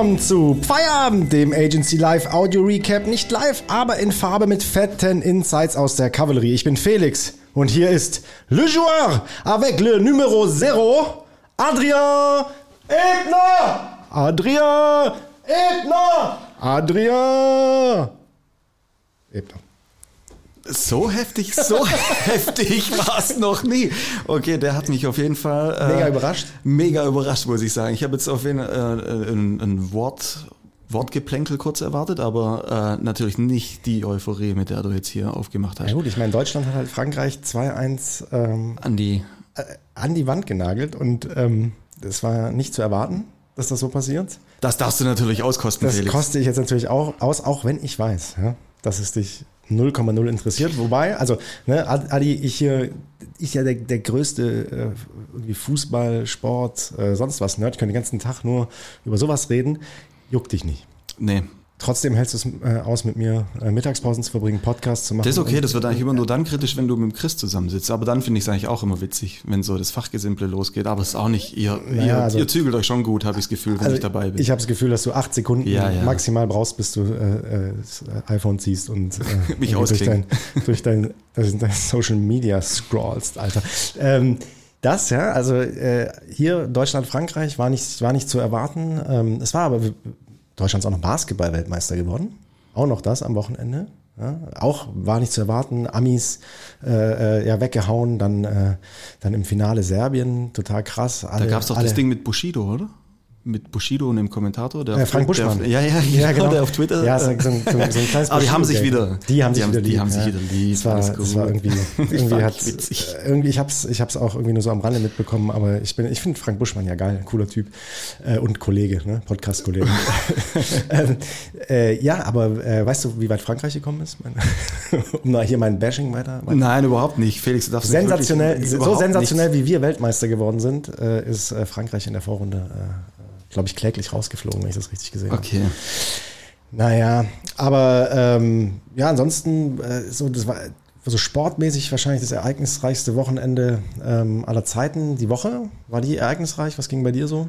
Welcome zu Feierabend, dem Agency Live Audio Recap. Nicht live, aber in Farbe mit fetten Insights aus der Kavallerie. Ich bin Felix und hier ist Le Joueur avec le numéro 0, Adrien Ebner. Adrien Ebner. Adrien Ebner. So heftig, so heftig war es noch nie. Okay, der hat mich auf jeden Fall äh, mega überrascht. Mega überrascht, muss ich sagen. Ich habe jetzt auf jeden Fall äh, ein, ein Wort Wortgeplänkel kurz erwartet, aber äh, natürlich nicht die Euphorie, mit der du jetzt hier aufgemacht hast. Ja gut, ich meine, Deutschland hat halt Frankreich 2-1 ähm, an, die äh, an die Wand genagelt und ähm, das war nicht zu erwarten, dass das so passiert. Das darfst du natürlich auskosten, Das Felix. koste ich jetzt natürlich auch aus, auch wenn ich weiß, ja, dass es dich 0,0 interessiert. Wobei, also, ne, Adi, ich hier, ich ja der, der größte äh, Fußball, Sport, äh, sonst was Nerd, ich kann den ganzen Tag nur über sowas reden. Juckt dich nicht. Nee, Trotzdem hältst du es äh, aus, mit mir äh, Mittagspausen zu verbringen, Podcasts zu machen. Das ist okay, das wird eigentlich immer nur dann kritisch, wenn du mit Chris zusammensitzt. Aber dann finde ich es eigentlich auch immer witzig, wenn so das Fachgesimple losgeht. Aber es ist auch nicht, ihr, naja, ihr, also, ihr zügelt euch schon gut, habe ich das Gefühl, wenn also ich dabei bin. Ich habe das Gefühl, dass du acht Sekunden ja, ja. maximal brauchst, bis du äh, äh das iPhone ziehst und äh, mich durch dein, durch dein, dein Social Media scrollst, Alter. Ähm, das, ja, also äh, hier Deutschland, Frankreich war nicht, war nicht zu erwarten. Ähm, es war aber Deutschland ist auch noch Basketball-Weltmeister geworden. Auch noch das am Wochenende. Ja, auch war nicht zu erwarten. Amis äh, äh, ja weggehauen, dann, äh, dann im Finale Serbien, total krass. Alle, da gab es doch alle, das Ding mit Bushido, oder? Mit Bushido und dem Kommentator, der äh, Frank Buschmann. Der, ja, ja, ja, genau, der auf Twitter. Ja, so, so, so, so ein kleines Aber die haben sich wieder. Die haben sich wieder lieb. Die haben sich wieder lieb. Das war, das war irgendwie, irgendwie hat, irgendwie, ich hab's, ich hab's auch irgendwie nur so am Rande mitbekommen, aber ich bin, ich finde Frank Buschmann ja geil, cooler Typ äh, und Kollege, ne, Podcast-Kollege. ähm, äh, ja, aber äh, weißt du, wie weit Frankreich gekommen ist? um mal hier mein Bashing weiter. weiter. Nein, überhaupt nicht. Felix, du darfst sensationell, so sensationell nicht. wie wir Weltmeister geworden sind, äh, ist äh, Frankreich in der Vorrunde äh, glaube ich, kläglich rausgeflogen, wenn ich das richtig gesehen okay. habe. Okay. Naja, aber ähm, ja, ansonsten, äh, so, das war so sportmäßig wahrscheinlich das ereignisreichste Wochenende ähm, aller Zeiten. Die Woche, war die ereignisreich? Was ging bei dir so?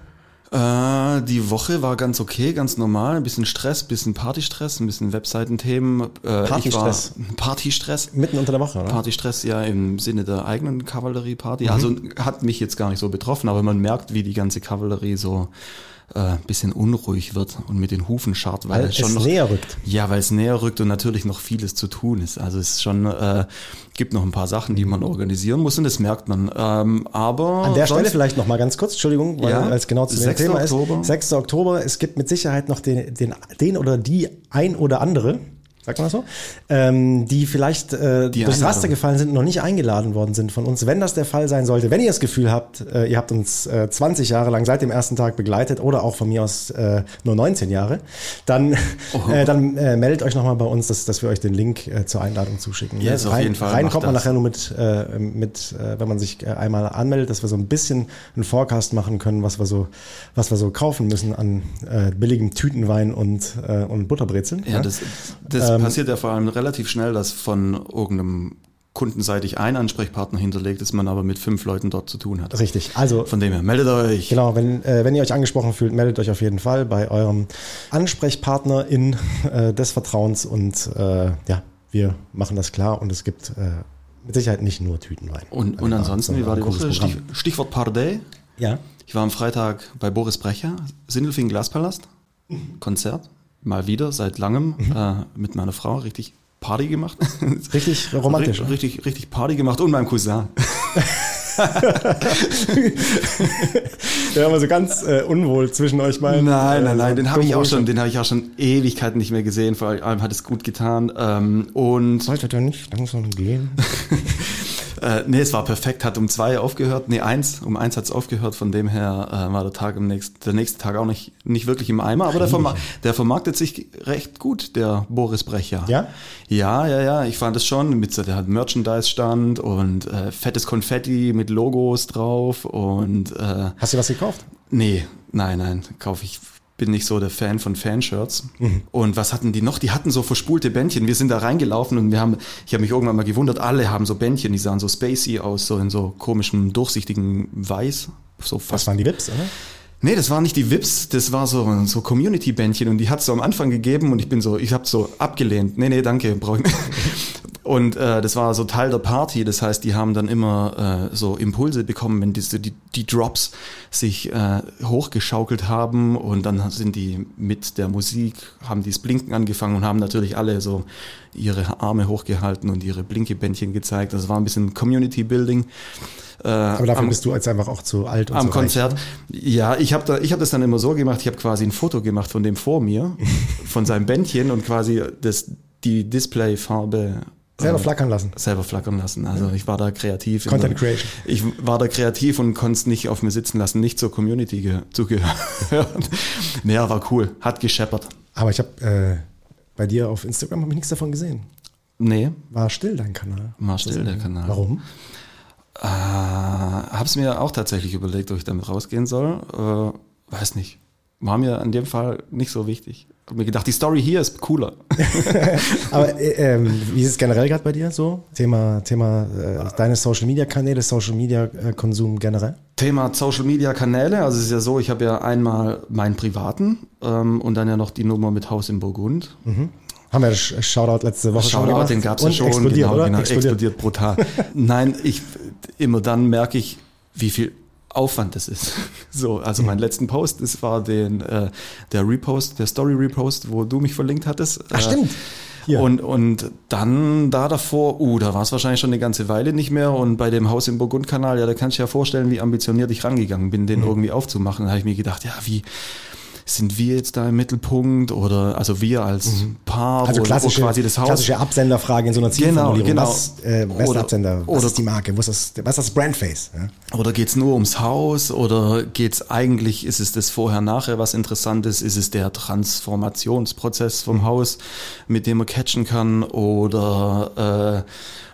Äh, die Woche war ganz okay, ganz normal. Ein bisschen Stress, ein bisschen Partystress, ein bisschen Webseitenthemen. Äh, Partystress? Partystress. Mitten unter der Woche, oder? Partystress, ja, im Sinne der eigenen Kavallerie-Party. Mhm. Also hat mich jetzt gar nicht so betroffen, aber man merkt, wie die ganze Kavallerie so äh, bisschen unruhig wird und mit den Hufen scharrt, weil, weil es schon noch näher rückt. Ja, weil es näher rückt und natürlich noch vieles zu tun ist. Also es ist schon äh, gibt noch ein paar Sachen, die man organisieren muss und das merkt man. Ähm, aber an der Stelle vielleicht noch mal ganz kurz, Entschuldigung, weil ja, es genau zu dem Thema Oktober. ist. 6. Oktober. Es gibt mit Sicherheit noch den, den, den oder die ein oder andere sagt man das so, ähm, die vielleicht äh, die durchs Raster gefallen sind und noch nicht eingeladen worden sind von uns. Wenn das der Fall sein sollte, wenn ihr das Gefühl habt, äh, ihr habt uns äh, 20 Jahre lang seit dem ersten Tag begleitet oder auch von mir aus äh, nur 19 Jahre, dann, oh. äh, dann äh, meldet euch nochmal bei uns, dass, dass wir euch den Link äh, zur Einladung zuschicken. Yes, rein, auf jeden Fall. Rein kommt man das. nachher nur mit, äh, mit äh, wenn man sich äh, einmal anmeldet, dass wir so ein bisschen einen Forecast machen können, was wir so, was wir so kaufen müssen an äh, billigem Tütenwein und, äh, und Butterbrezeln. Ja, ja? das, das ähm, passiert ja vor allem relativ schnell, dass von irgendeinem kundenseitig ein Ansprechpartner hinterlegt ist, man aber mit fünf Leuten dort zu tun hat. Richtig. Also von dem her meldet euch. Genau, wenn, äh, wenn ihr euch angesprochen fühlt, meldet euch auf jeden Fall bei eurem Ansprechpartner in äh, des Vertrauens und äh, ja, wir machen das klar und es gibt äh, mit Sicherheit nicht nur Tütenwein. Und, und ansonsten, wie war die Woche? Stich, Stichwort Pardey. Ja. Ich war am Freitag bei Boris Brecher, Sindelfingen Glaspalast, Konzert mal wieder seit langem mhm. äh, mit meiner Frau richtig Party gemacht. Richtig romantisch. richtig, richtig, richtig Party gemacht und meinem Cousin. Der war so ganz äh, unwohl zwischen euch beiden. Nein, nein, nein, den habe ich auch schon, den habe ich auch schon Ewigkeiten nicht mehr gesehen. Vor allem hat es gut getan. Ähm, und sollte der nicht langsam gehen? Äh, nee, es war perfekt, hat um zwei aufgehört, nee, eins, um eins hat es aufgehört, von dem her äh, war der Tag im nächsten, der nächste Tag auch nicht, nicht wirklich im Eimer, aber der, vermark der vermarktet sich recht gut, der Boris Brecher. Ja? Ja, ja, ja, ich fand es schon, mit, der hat Merchandise-Stand und äh, fettes Konfetti mit Logos drauf und äh, Hast du was gekauft? Nee, nein, nein, kaufe ich bin nicht so der Fan von Fanshirts. Mhm. Und was hatten die noch? Die hatten so verspulte Bändchen. Wir sind da reingelaufen und wir haben, ich habe mich irgendwann mal gewundert, alle haben so Bändchen, die sahen so spacey aus, so in so komischem, durchsichtigen Weiß. So fast. Was waren die Vips, oder? Nee, das war nicht die Vips, das war so so Community-Bändchen und die hat so am Anfang gegeben und ich bin so, ich habe so abgelehnt. Nee, nee, danke, brauch ich nicht. Und äh, das war so Teil der Party, das heißt, die haben dann immer äh, so Impulse bekommen, wenn diese, die, die Drops sich äh, hochgeschaukelt haben und dann sind die mit der Musik, haben die das Blinken angefangen und haben natürlich alle so ihre Arme hochgehalten und ihre Blinkebändchen gezeigt. Das war ein bisschen Community Building. Äh, Aber dafür am, bist du jetzt einfach auch zu alt und Am so Konzert. Reich, ne? Ja, ich habe da, ich hab das dann immer so gemacht, ich habe quasi ein Foto gemacht von dem vor mir, von seinem Bändchen und quasi das, die Displayfarbe Selber ähm, flackern lassen. Selber flackern lassen. Also ich war da kreativ. Content Creation. Ich war da kreativ und konnte es nicht auf mir sitzen lassen, nicht zur Community zugehören. naja, war cool. Hat gescheppert. Aber ich habe äh, bei dir auf Instagram habe ich nichts davon gesehen. Nee. War still dein Kanal. War still der Kanal. Warum? Äh, hab's mir auch tatsächlich überlegt, ob ich damit rausgehen soll. Äh, weiß nicht. War mir in dem Fall nicht so wichtig mir gedacht, die Story hier ist cooler. Aber äh, ähm, wie ist es generell gerade bei dir so? Thema, Thema äh, deine Social Media Kanäle, Social Media äh, Konsum generell? Thema Social Media Kanäle, also es ist ja so, ich habe ja einmal meinen privaten ähm, und dann ja noch die Nummer mit Haus in Burgund. Mhm. Haben wir das Shoutout letzte Woche Shoutout, schon gemacht. den gab es ja schon. Explodiert, genau? Genau, explodiert. explodiert brutal. Nein, ich immer dann merke ich, wie viel Aufwand das ist. So, also mein letzten Post, das war den, äh, der Repost, der Story Repost, wo du mich verlinkt hattest. Ach, stimmt. Hier. Und, und dann da davor, uh, da war es wahrscheinlich schon eine ganze Weile nicht mehr. Und bei dem Haus im Burgundkanal, ja, da kannst du dir ja vorstellen, wie ambitioniert ich rangegangen bin, den mhm. irgendwie aufzumachen. Da habe ich mir gedacht, ja, wie, sind wir jetzt da im Mittelpunkt oder also wir als mhm. Paar, also klassische, quasi das Haus. Klassische Absenderfrage in so einer Zielformulierung. Genau, genau. Was, äh, bester oder, Absender, was oder, ist die Marke, was ist das, was ist das Brandface? Ja? Oder geht's nur ums Haus oder geht's eigentlich, ist es das Vorher-Nachher, was interessant ist, ist es der Transformationsprozess vom mhm. Haus, mit dem man catchen kann oder äh,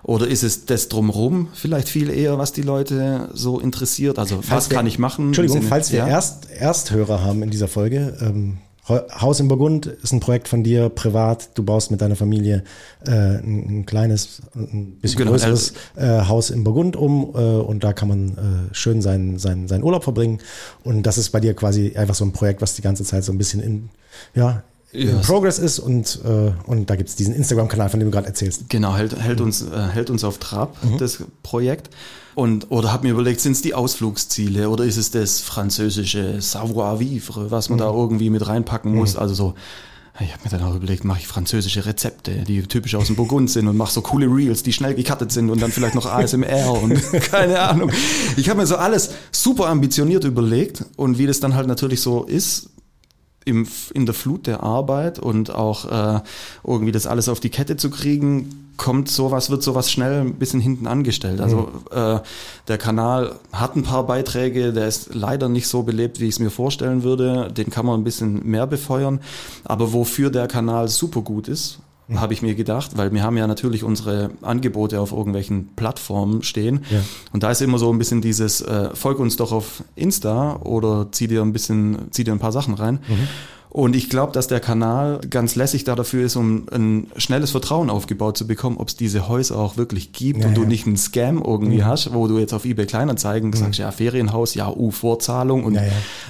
oder ist es das drumherum vielleicht viel eher, was die Leute so interessiert? Also falls was wir, kann ich machen? Entschuldigung, Sinne, falls wir ja? Erst, Ersthörer haben in dieser Folge, ähm, Haus in Burgund ist ein Projekt von dir, privat. Du baust mit deiner Familie äh, ein, ein kleines, ein bisschen genau, größeres äh, Haus in Burgund um äh, und da kann man äh, schön seinen, seinen, seinen Urlaub verbringen. Und das ist bei dir quasi einfach so ein Projekt, was die ganze Zeit so ein bisschen in, ja, in Progress ist und, äh, und da gibt es diesen Instagram-Kanal, von dem du gerade erzählst. Genau, hält, hält, uns, äh, hält uns auf Trab, mhm. das Projekt. Und, oder habe mir überlegt, sind es die Ausflugsziele oder ist es das französische Savoir-vivre, was man mhm. da irgendwie mit reinpacken muss? Mhm. Also so, ich habe mir dann auch überlegt, mache ich französische Rezepte, die typisch aus dem Burgund sind und mache so coole Reels, die schnell gecuttet sind und dann vielleicht noch ASMR und keine Ahnung. Ich habe mir so alles super ambitioniert überlegt und wie das dann halt natürlich so ist, im, in der Flut der Arbeit und auch äh, irgendwie das alles auf die Kette zu kriegen, kommt sowas, wird sowas schnell ein bisschen hinten angestellt. Also mhm. äh, der Kanal hat ein paar Beiträge, der ist leider nicht so belebt, wie ich es mir vorstellen würde. Den kann man ein bisschen mehr befeuern. Aber wofür der Kanal super gut ist, mhm. habe ich mir gedacht, weil wir haben ja natürlich unsere Angebote auf irgendwelchen Plattformen stehen. Ja. Und da ist immer so ein bisschen dieses, äh, folg uns doch auf Insta oder zieh dir ein bisschen, zieh dir ein paar Sachen rein. Mhm. Und ich glaube, dass der Kanal ganz lässig da dafür ist, um ein schnelles Vertrauen aufgebaut zu bekommen, ob es diese Häuser auch wirklich gibt ja, und du nicht einen Scam irgendwie mhm. hast, wo du jetzt auf eBay Kleinanzeigen mhm. sagst, ja, Ferienhaus, ja, U, Vorzahlung und ja.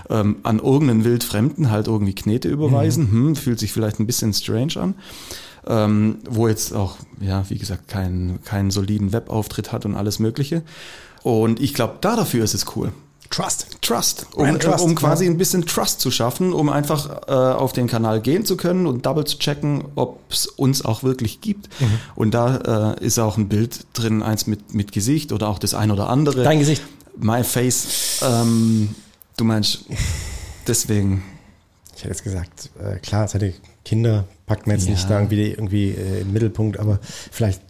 Ähm, an irgendeinen Wildfremden halt irgendwie Knete überweisen, mhm. hm, fühlt sich vielleicht ein bisschen strange an ähm, wo jetzt auch, ja, wie gesagt, keinen keinen soliden Webauftritt hat und alles Mögliche. Und ich glaube, da dafür ist es cool. Trust. Trust. Um, Trust, um quasi ja. ein bisschen Trust zu schaffen, um einfach äh, auf den Kanal gehen zu können und double zu checken, ob es uns auch wirklich gibt. Mhm. Und da äh, ist auch ein Bild drin, eins mit, mit Gesicht oder auch das ein oder andere. Dein Gesicht. My Face. Ähm, du meinst, deswegen. Ich hätte jetzt gesagt, äh, klar, es hätte Kinder packt man jetzt ja. nicht da irgendwie, irgendwie äh, im Mittelpunkt, aber vielleicht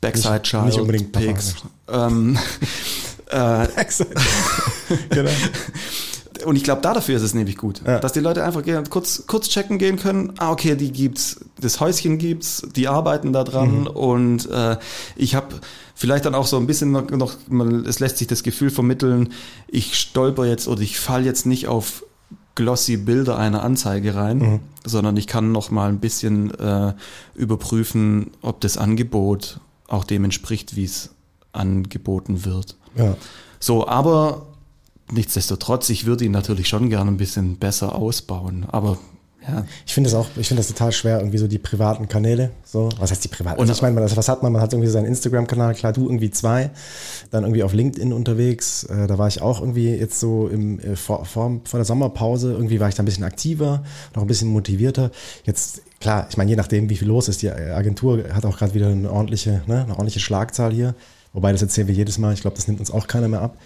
Backside Child, nicht unbedingt Pigs. Ähm, äh, genau. Und ich glaube, da dafür ist es nämlich gut, ja. dass die Leute einfach kurz, kurz checken gehen können. Ah, okay, die gibt's, das Häuschen gibt's, die arbeiten da dran mhm. und äh, ich habe vielleicht dann auch so ein bisschen noch, noch, es lässt sich das Gefühl vermitteln, ich stolper jetzt oder ich fall jetzt nicht auf glossy Bilder einer Anzeige rein, mhm. sondern ich kann noch mal ein bisschen äh, überprüfen, ob das Angebot auch dem entspricht, wie es angeboten wird. Ja. So, aber nichtsdestotrotz, ich würde ihn natürlich schon gerne ein bisschen besser ausbauen. Aber ja. Ich finde es auch, ich finde das total schwer, irgendwie so die privaten Kanäle. So, was heißt die privaten? Und also ich meine, was hat man? Man hat irgendwie seinen Instagram-Kanal, klar, du irgendwie zwei, dann irgendwie auf LinkedIn unterwegs. Äh, da war ich auch irgendwie jetzt so im, äh, vor, vor, vor der Sommerpause, irgendwie war ich da ein bisschen aktiver, noch ein bisschen motivierter. Jetzt, klar, ich meine, je nachdem, wie viel los ist, die Agentur hat auch gerade wieder eine ordentliche, ne, eine ordentliche Schlagzahl hier. Wobei, das erzählen wir jedes Mal. Ich glaube, das nimmt uns auch keiner mehr ab.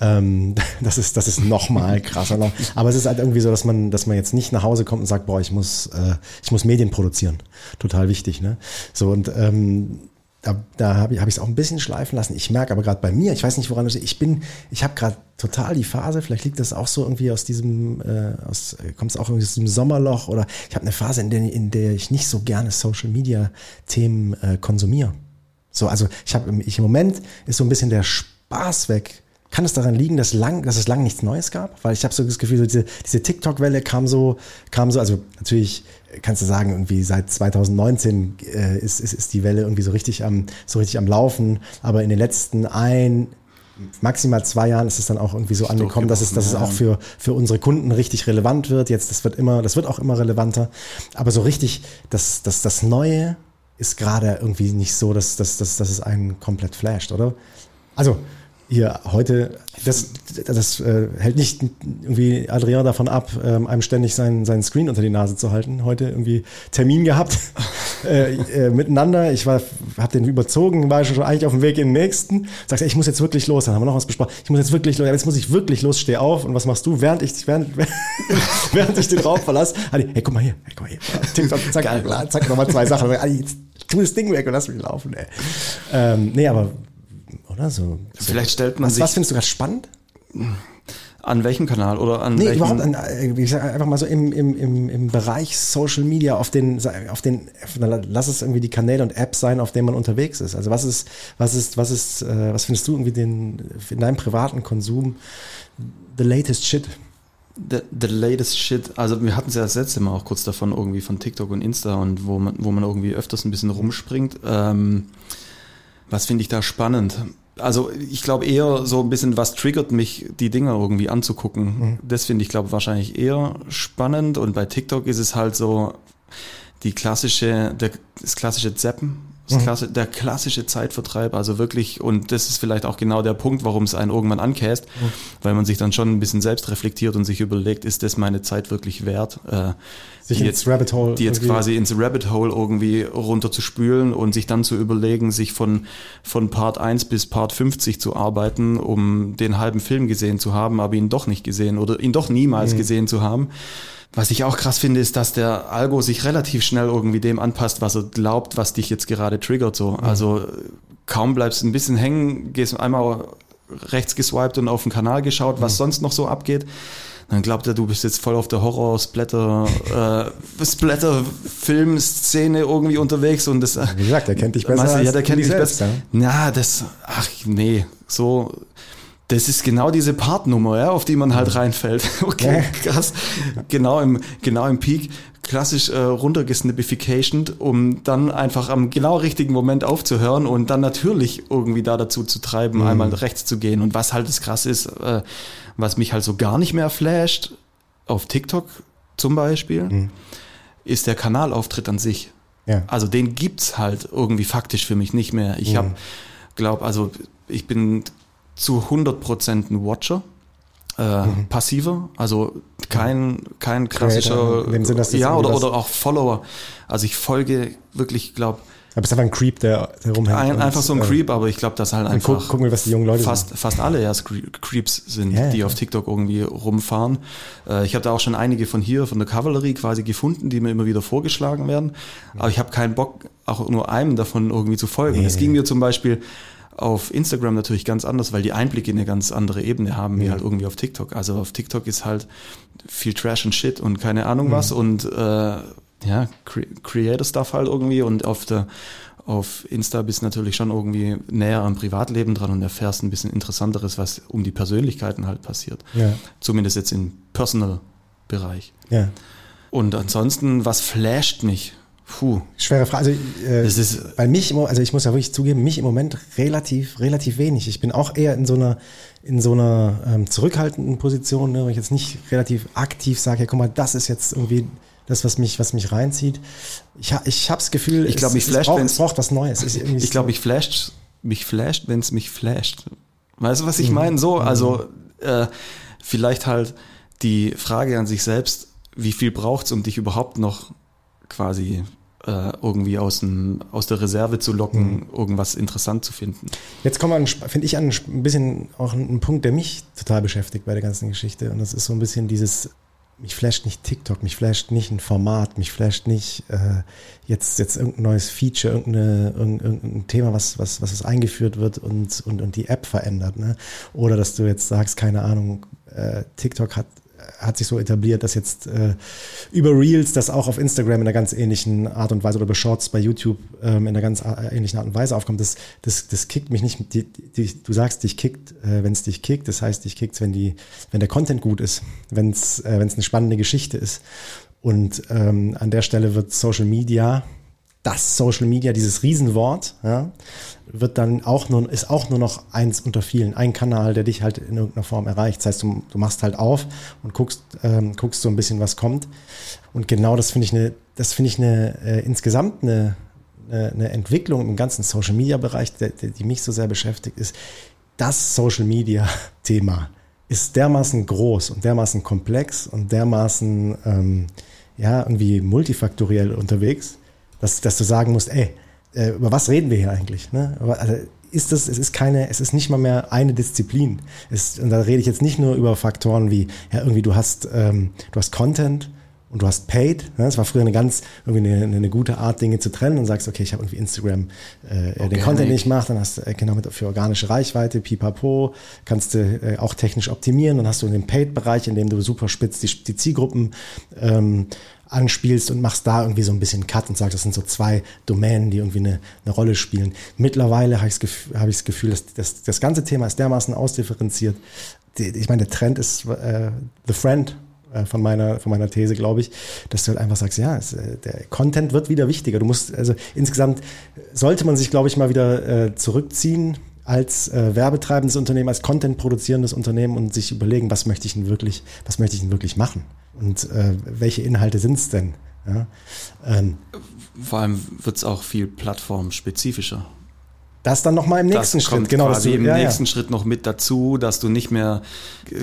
Ähm, das ist, das ist noch mal krasser. Noch. Aber es ist halt irgendwie so, dass man, dass man jetzt nicht nach Hause kommt und sagt, boah, ich muss, äh, ich muss Medien produzieren. Total wichtig, ne? So und ähm, da, da habe ich es hab auch ein bisschen schleifen lassen. Ich merke aber gerade bei mir, ich weiß nicht, woran das ist, ich bin, ich habe gerade total die Phase, vielleicht liegt das auch so irgendwie aus diesem, äh, aus, kommt es auch irgendwie aus diesem Sommerloch oder ich habe eine Phase, in der, in der ich nicht so gerne Social Media Themen äh, konsumiere. So, also ich habe ich im Moment ist so ein bisschen der Spaß weg. Kann es daran liegen, dass, lang, dass es lange nichts Neues gab? Weil ich habe so das Gefühl, so diese, diese TikTok-Welle kam so, kam so, also natürlich kannst du sagen, irgendwie seit 2019 äh, ist, ist, ist die Welle irgendwie so richtig am, so richtig am Laufen. Aber in den letzten ein, maximal zwei Jahren ist es dann auch irgendwie so angekommen, dass es, dass es auch für, für unsere Kunden richtig relevant wird. Jetzt, das wird immer, das wird auch immer relevanter. Aber so richtig, das, das, das Neue, ist gerade irgendwie nicht so, dass, dass, dass, dass es einen komplett flasht, oder? Also, hier heute, das, das äh, hält nicht irgendwie Adrian davon ab, ähm, einem ständig seinen, seinen Screen unter die Nase zu halten. Heute irgendwie Termin gehabt äh, äh, miteinander. Ich war, habe den überzogen, war schon eigentlich auf dem Weg in den nächsten. Sagst, ich muss jetzt wirklich los. Dann haben wir noch was besprochen. Ich muss jetzt wirklich los. Jetzt muss ich wirklich los. Steh auf. Und was machst du? Während ich, während, während ich den Raum verlasse, hey, guck mal hier, hey, guck mal hier. TikTok, zack, Geil, zack, nochmal zwei Sachen. Jetzt tu das Ding weg und lass mich laufen. Ey. Ähm, nee, aber oder so. Vielleicht stellt man was, sich. Was findest du gerade spannend? An welchem Kanal oder an nee, welchem? überhaupt an, äh, ich sag einfach mal so im, im, im, im Bereich Social Media auf den auf den lass es irgendwie die Kanäle und Apps sein, auf denen man unterwegs ist. Also was ist was ist was ist äh, was findest du irgendwie den in deinem privaten Konsum the latest shit? The, the latest shit, also wir hatten es ja das letzte Mal auch kurz davon irgendwie von TikTok und Insta und wo man, wo man irgendwie öfters ein bisschen rumspringt. Ähm, was finde ich da spannend? Also ich glaube eher so ein bisschen, was triggert mich, die Dinger irgendwie anzugucken. Mhm. Das finde ich, glaube wahrscheinlich eher spannend. Und bei TikTok ist es halt so die klassische, der, das klassische Zappen. Mhm. Klasse, der klassische Zeitvertreib, also wirklich, und das ist vielleicht auch genau der Punkt, warum es einen irgendwann ankäst, mhm. weil man sich dann schon ein bisschen selbst reflektiert und sich überlegt, ist das meine Zeit wirklich wert? Äh, sich die jetzt, Rabbit Hole. Die jetzt quasi ins Rabbit Hole irgendwie runter zu spülen und sich dann zu überlegen, sich von, von Part 1 bis Part 50 zu arbeiten, um den halben Film gesehen zu haben, aber ihn doch nicht gesehen oder ihn doch niemals mhm. gesehen zu haben. Was ich auch krass finde, ist, dass der Algo sich relativ schnell irgendwie dem anpasst, was er glaubt, was dich jetzt gerade triggert. So. Mhm. Also kaum bleibst du ein bisschen hängen, gehst einmal rechts geswiped und auf den Kanal geschaut, was mhm. sonst noch so abgeht. Dann glaubt er, du bist jetzt voll auf der Horror-Splatter, äh, Splatter-Film-Szene irgendwie unterwegs und das. Wie gesagt, der kennt dich besser. Du, ja, der kennt dich besser. Ja, das, ach nee, so das ist genau diese Partnummer, ja, auf die man halt reinfällt. Okay, krass. Genau im, genau im Peak. Klassisch äh, runtergesnippification, um dann einfach am genau richtigen Moment aufzuhören und dann natürlich irgendwie da dazu zu treiben, mhm. einmal rechts zu gehen. Und was halt das krass ist, äh, was mich halt so gar nicht mehr flasht, auf TikTok zum Beispiel, mhm. ist der Kanalauftritt an sich. Ja. Also den gibt's halt irgendwie faktisch für mich nicht mehr. Ich mhm. habe, glaube, also ich bin zu 100% ein Watcher. Äh, mhm. passiver, also kein, kein klassischer, Sinn, ja, oder, oder auch Follower. Also ich folge wirklich, glaube aber bist einfach ein Creep, der, der rumhängt. Ein, einfach so ein äh, Creep, aber ich glaube, dass halt einfach. Guck, gucken wir, was die jungen Leute fast, sind. Fast alle ja Creeps sind, ja, die ja. auf TikTok irgendwie rumfahren. Äh, ich habe da auch schon einige von hier, von der Kavallerie quasi gefunden, die mir immer wieder vorgeschlagen werden. Aber ich habe keinen Bock, auch nur einem davon irgendwie zu folgen. Es nee. ging mir zum Beispiel auf Instagram natürlich ganz anders, weil die Einblicke eine ganz andere Ebene haben, wie ja. halt irgendwie auf TikTok. Also auf TikTok ist halt viel Trash und Shit und keine Ahnung mhm. was und äh, ja, Cre Creator Stuff halt irgendwie und auf der auf Insta bist du natürlich schon irgendwie näher am Privatleben dran und erfährst ein bisschen Interessanteres, was um die Persönlichkeiten halt passiert. Ja. Zumindest jetzt im Personal-Bereich. Ja. Und ansonsten, was flasht mich? Puh. Schwere Frage. Also, äh, das ist, bei mich, also ich muss ja wirklich zugeben, mich im Moment relativ, relativ wenig. Ich bin auch eher in so einer, in so einer ähm, zurückhaltenden Position, ne, wo ich jetzt nicht relativ aktiv sage, ja, guck mal, das ist jetzt irgendwie das, was mich, was mich reinzieht. Ich, ich habe das Gefühl, ich glaube, mich flasht, es, braucht, es braucht was Neues. ich glaube, mich flasht, mich flasht, wenn es mich flasht. Weißt du, was ich mhm. meine? So, also äh, vielleicht halt die Frage an sich selbst, wie viel braucht es, um dich überhaupt noch quasi äh, irgendwie aus, dem, aus der Reserve zu locken, mhm. irgendwas interessant zu finden. Jetzt kommen wir, finde ich, an ein bisschen auch einen Punkt, der mich total beschäftigt bei der ganzen Geschichte. Und das ist so ein bisschen dieses, mich flasht nicht TikTok, mich flasht nicht ein Format, mich flasht nicht äh, jetzt, jetzt irgendein neues Feature, irgendeine, irgendein Thema, was, was, was eingeführt wird und, und, und die App verändert. Ne? Oder dass du jetzt sagst, keine Ahnung, äh, TikTok hat hat sich so etabliert, dass jetzt äh, über Reels das auch auf Instagram in einer ganz ähnlichen Art und Weise oder über Shorts bei YouTube ähm, in einer ganz äh, ähnlichen Art und Weise aufkommt. Das, das, das kickt mich nicht. Die, die, du sagst, dich kickt, äh, wenn es dich kickt. Das heißt, dich kickt wenn die, wenn der Content gut ist, wenn es äh, wenn's eine spannende Geschichte ist. Und ähm, an der Stelle wird Social Media das Social Media, dieses Riesenwort, ja, wird dann auch nur, ist auch nur noch eins unter vielen, ein Kanal, der dich halt in irgendeiner Form erreicht. Das heißt, du, du machst halt auf und guckst, ähm, guckst so ein bisschen, was kommt. Und genau das finde ich eine, das finde ich eine äh, insgesamt eine, eine, eine Entwicklung im ganzen Social Media Bereich, die, die mich so sehr beschäftigt, ist das Social Media Thema ist dermaßen groß und dermaßen komplex und dermaßen ähm, ja irgendwie multifaktoriell unterwegs dass, dass du sagen musst, ey, äh, über was reden wir hier eigentlich? Ne? Also ist das, es ist keine, es ist nicht mal mehr eine Disziplin. Es, und da rede ich jetzt nicht nur über Faktoren wie, ja, irgendwie du hast, ähm, du hast Content und du hast Paid. Ne? Das war früher eine ganz, irgendwie eine, eine gute Art, Dinge zu trennen und sagst, okay, ich habe irgendwie Instagram, äh, den Content, den ich mache, dann hast du äh, genau mit für organische Reichweite, pipapo, kannst du äh, auch technisch optimieren, dann hast du den Paid-Bereich, in dem du super spitz die, die Zielgruppen ähm, anspielst und machst da irgendwie so ein bisschen Cut und sagst, das sind so zwei Domänen, die irgendwie eine, eine Rolle spielen. Mittlerweile habe ich das Gefühl, hab Gefühl dass das, das ganze Thema ist dermaßen ausdifferenziert. Ich meine, der Trend ist äh, The Friend äh, von meiner, von meiner These, glaube ich, dass du halt einfach sagst, ja, es, äh, der Content wird wieder wichtiger. Du musst, also insgesamt sollte man sich, glaube ich, mal wieder äh, zurückziehen als äh, werbetreibendes Unternehmen, als Content produzierendes Unternehmen und sich überlegen, was möchte ich denn wirklich, was möchte ich denn wirklich machen? Und äh, welche Inhalte sind es denn? Ja? Ähm, Vor allem wird es auch viel plattformspezifischer. Das dann nochmal im nächsten das Schritt, genau. Quasi du, im ja, nächsten ja. Schritt noch mit dazu, dass du nicht mehr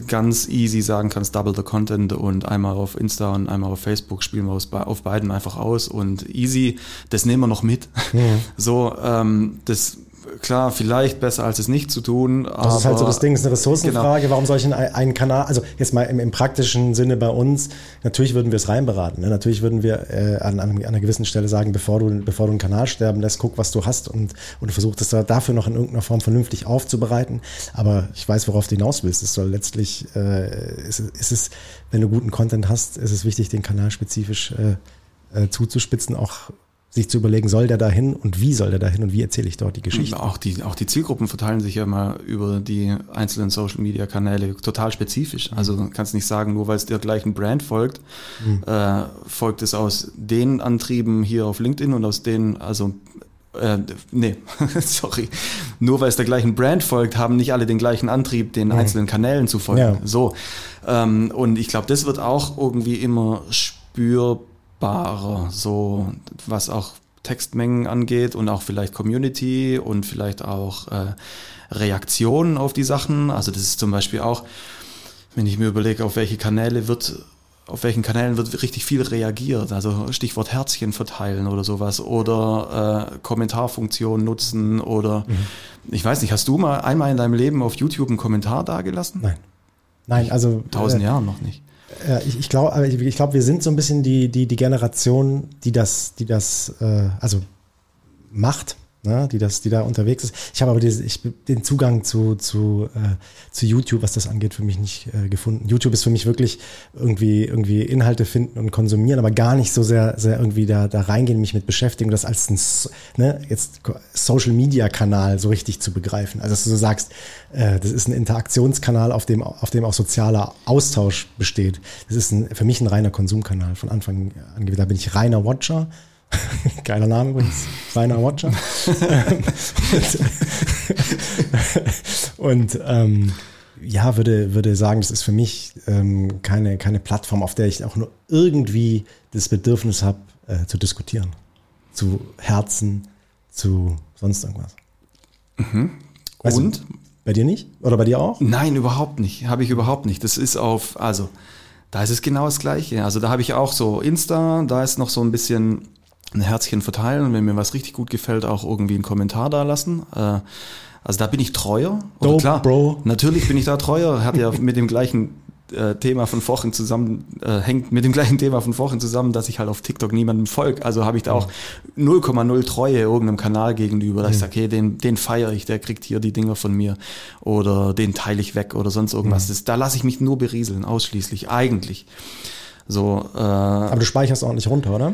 ganz easy sagen kannst, double the content und einmal auf Insta und einmal auf Facebook spielen wir auf beiden einfach aus und easy, das nehmen wir noch mit. Mhm. So, ähm, das klar, vielleicht besser als es nicht zu tun. Das ist halt so das Ding, ist eine Ressourcenfrage. Genau. Warum soll ich einen, einen Kanal, also jetzt mal im, im, praktischen Sinne bei uns, natürlich würden wir es reinberaten. Ne? Natürlich würden wir äh, an, an, einer gewissen Stelle sagen, bevor du, bevor du einen Kanal sterben lässt, guck, was du hast und, und versuch das dafür noch in irgendeiner Form vernünftig aufzubereiten. Aber ich weiß, worauf du hinaus willst. Es soll letztlich, äh, ist, ist es, wenn du guten Content hast, ist es wichtig, den Kanal spezifisch äh, äh, zuzuspitzen, auch sich zu überlegen, soll der dahin und wie soll der dahin und wie erzähle ich dort die Geschichte. Auch die, auch die Zielgruppen verteilen sich ja mal über die einzelnen Social Media Kanäle total spezifisch. Also du kannst nicht sagen, nur weil es der gleichen Brand folgt, mhm. äh, folgt es aus den Antrieben hier auf LinkedIn und aus den, also äh, nee, sorry. Nur weil es der gleichen Brand folgt, haben nicht alle den gleichen Antrieb, den mhm. einzelnen Kanälen zu folgen. Ja. So. Ähm, und ich glaube, das wird auch irgendwie immer spürbar greifbarer, so was auch Textmengen angeht und auch vielleicht Community und vielleicht auch äh, Reaktionen auf die Sachen. Also das ist zum Beispiel auch, wenn ich mir überlege, auf welche Kanäle wird, auf welchen Kanälen wird richtig viel reagiert. Also Stichwort Herzchen verteilen oder sowas oder äh, Kommentarfunktion nutzen oder mhm. ich weiß nicht, hast du mal einmal in deinem Leben auf YouTube einen Kommentar dagelassen? Nein. Nein, also. Tausend äh, Jahren noch nicht. Ja, ich, ich glaube, ich, glaube, wir sind so ein bisschen die, die, die Generation, die das, die das, äh, also macht ne, die, das, die da unterwegs ist. Ich habe aber diese, ich, den Zugang zu, zu, äh, zu YouTube, was das angeht, für mich nicht äh, gefunden. YouTube ist für mich wirklich irgendwie, irgendwie Inhalte finden und konsumieren, aber gar nicht so sehr, sehr irgendwie da, da reingehen, mich mit beschäftigen, das als ein ne, jetzt Social Media Kanal so richtig zu begreifen. Also dass du so sagst, äh, das ist ein Interaktionskanal, auf dem, auf dem auch sozialer Austausch besteht. Das ist ein, für mich ein reiner Konsumkanal von Anfang an. Da bin ich reiner Watcher Geiler Name übrigens, Rainer Watcher. und, ähm, ja, würde, würde sagen, das ist für mich ähm, keine, keine Plattform, auf der ich auch nur irgendwie das Bedürfnis habe, äh, zu diskutieren. Zu Herzen, zu sonst irgendwas. Mhm. Und? Du, bei dir nicht? Oder bei dir auch? Nein, überhaupt nicht. Habe ich überhaupt nicht. Das ist auf, also, da ist es genau das Gleiche. Also, da habe ich auch so Insta, da ist noch so ein bisschen ein Herzchen verteilen und wenn mir was richtig gut gefällt, auch irgendwie einen Kommentar da lassen. Äh, also da bin ich treuer. Oder Dope, klar, Bro. natürlich bin ich da treuer. Hat ja mit dem gleichen äh, Thema von vorhin zusammen, äh, hängt mit dem gleichen Thema von vorhin zusammen, dass ich halt auf TikTok niemandem folge. Also habe ich da auch 0,0 Treue irgendeinem Kanal gegenüber, dass mhm. ich sage, okay, den, den feiere ich, der kriegt hier die Dinger von mir oder den teile ich weg oder sonst irgendwas. Mhm. Das, da lasse ich mich nur berieseln, ausschließlich, eigentlich. So, äh, Aber du speicherst ordentlich runter, oder?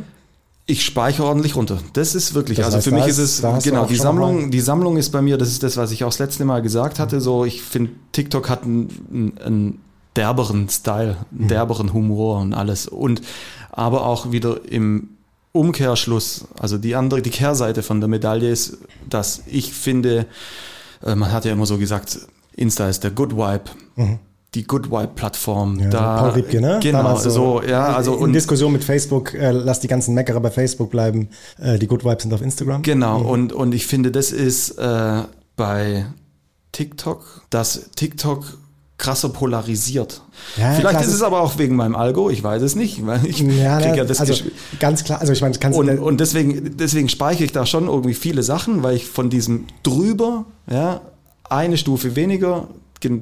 Ich speichere ordentlich runter. Das ist wirklich, das also heißt, für mich ist es, genau, die Sammlung, die Sammlung ist bei mir, das ist das, was ich auch das letzte Mal gesagt hatte, so, ich finde, TikTok hat einen, einen derberen Style, einen mhm. derberen Humor und alles und, aber auch wieder im Umkehrschluss, also die andere, die Kehrseite von der Medaille ist, dass ich finde, äh, man hat ja immer so gesagt, Insta ist der Good Vibe. Mhm die Good Vibe-Plattform. Ja, da, Paul Riebke, ne? Genau, so, so, ja, also in und, Diskussion mit Facebook, äh, lass die ganzen Meckerer bei Facebook bleiben, äh, die Good Vibes sind auf Instagram. Genau, mhm. und, und ich finde, das ist äh, bei TikTok, dass TikTok krasser polarisiert. Ja, Vielleicht klar, ist es aber auch wegen meinem Algo, ich weiß es nicht, weil ich ja, kriege ja das also ganz klar, also ich meine, kannst und, und deswegen deswegen speichere ich da schon irgendwie viele Sachen, weil ich von diesem drüber, ja, eine Stufe weniger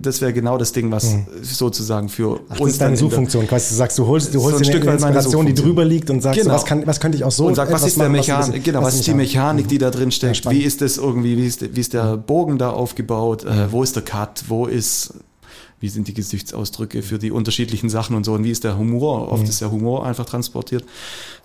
das wäre genau das Ding, was mhm. sozusagen für Ach, uns. Das ist deine Suchfunktion. Du sagst, du holst, du holst so dir eine Inspiration, die drüber liegt und sagst, genau. was, kann, was könnte ich auch so Und sag, was ist der Mechanik, genau, was, ist die Mechanik, die da drin steckt? Ja, wie ist das irgendwie, wie ist, wie ist der Bogen da aufgebaut? Äh, mhm. wo ist der Cut? Wo ist wie sind die Gesichtsausdrücke für die unterschiedlichen Sachen und so und wie ist der Humor. Oft mhm. ist der Humor einfach transportiert.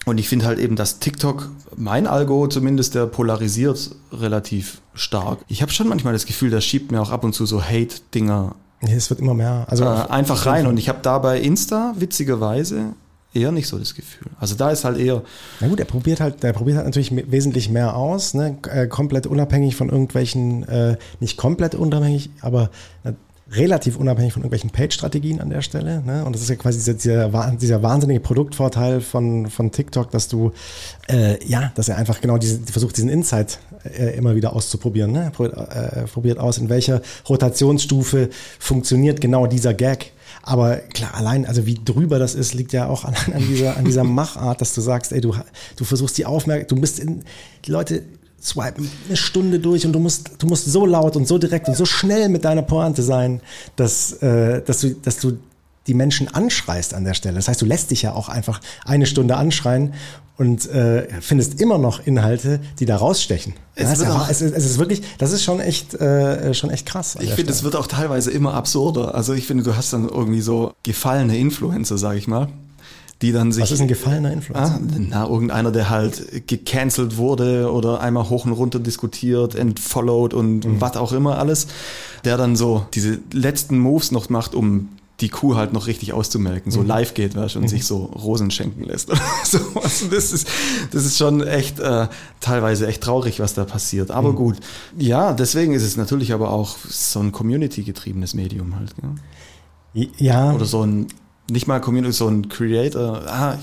Und ich finde halt eben, dass TikTok, mein Algo zumindest, der polarisiert relativ stark. Ich habe schon manchmal das Gefühl, der schiebt mir auch ab und zu so Hate-Dinger. Nee, es wird immer mehr. Also äh, einfach rein. Und ich habe da bei Insta witzigerweise eher nicht so das Gefühl. Also da ist halt eher. Na gut, er probiert halt, der probiert halt natürlich wesentlich mehr aus, ne? Äh, komplett unabhängig von irgendwelchen, äh, nicht komplett unabhängig, aber relativ unabhängig von irgendwelchen Page-Strategien an der Stelle. Ne? Und das ist ja quasi dieser, dieser, wahnsinnige Produktvorteil von, von TikTok, dass du, äh, ja, dass er einfach genau diese, versucht, diesen Insight äh, immer wieder auszuprobieren. Ne? Er äh, probiert aus, in welcher Rotationsstufe funktioniert genau dieser Gag. Aber klar, allein, also wie drüber das ist, liegt ja auch allein an dieser, an dieser Machart, dass du sagst, ey, du, du versuchst die Aufmerksamkeit, du bist in, die Leute swipen eine Stunde durch und du musst, du musst so laut und so direkt und so schnell mit deiner Pointe sein, dass, äh, dass, du, dass du die Menschen anschreist an der Stelle. Das heißt, du lässt dich ja auch einfach eine Stunde anschreien und äh, findest immer noch Inhalte, die da rausstechen. Es, ja, auch, es, ist, es, ist, wirklich, das ist schon echt, äh, schon echt krass. Ich finde, es wird auch teilweise immer absurder. Also ich finde, du hast dann irgendwie so gefallene Influencer, sag ich mal die dann sich. Was ist ein gefallener Influencer? Ah, na, irgendeiner, der halt gecancelt wurde oder einmal hoch und runter diskutiert, entfollowed und mhm. was auch immer alles, der dann so diese letzten Moves noch macht, um die Kuh halt noch richtig auszumelken, so mhm. live geht, weißt, und mhm. sich so Rosen schenken lässt. so, also das ist, das ist schon echt äh, teilweise echt traurig, was da passiert. Aber mhm. gut. Ja, deswegen ist es natürlich aber auch so ein Community-getriebenes Medium halt. Ja. ja. Oder so ein nicht mal Community, so ein Creator. Ah,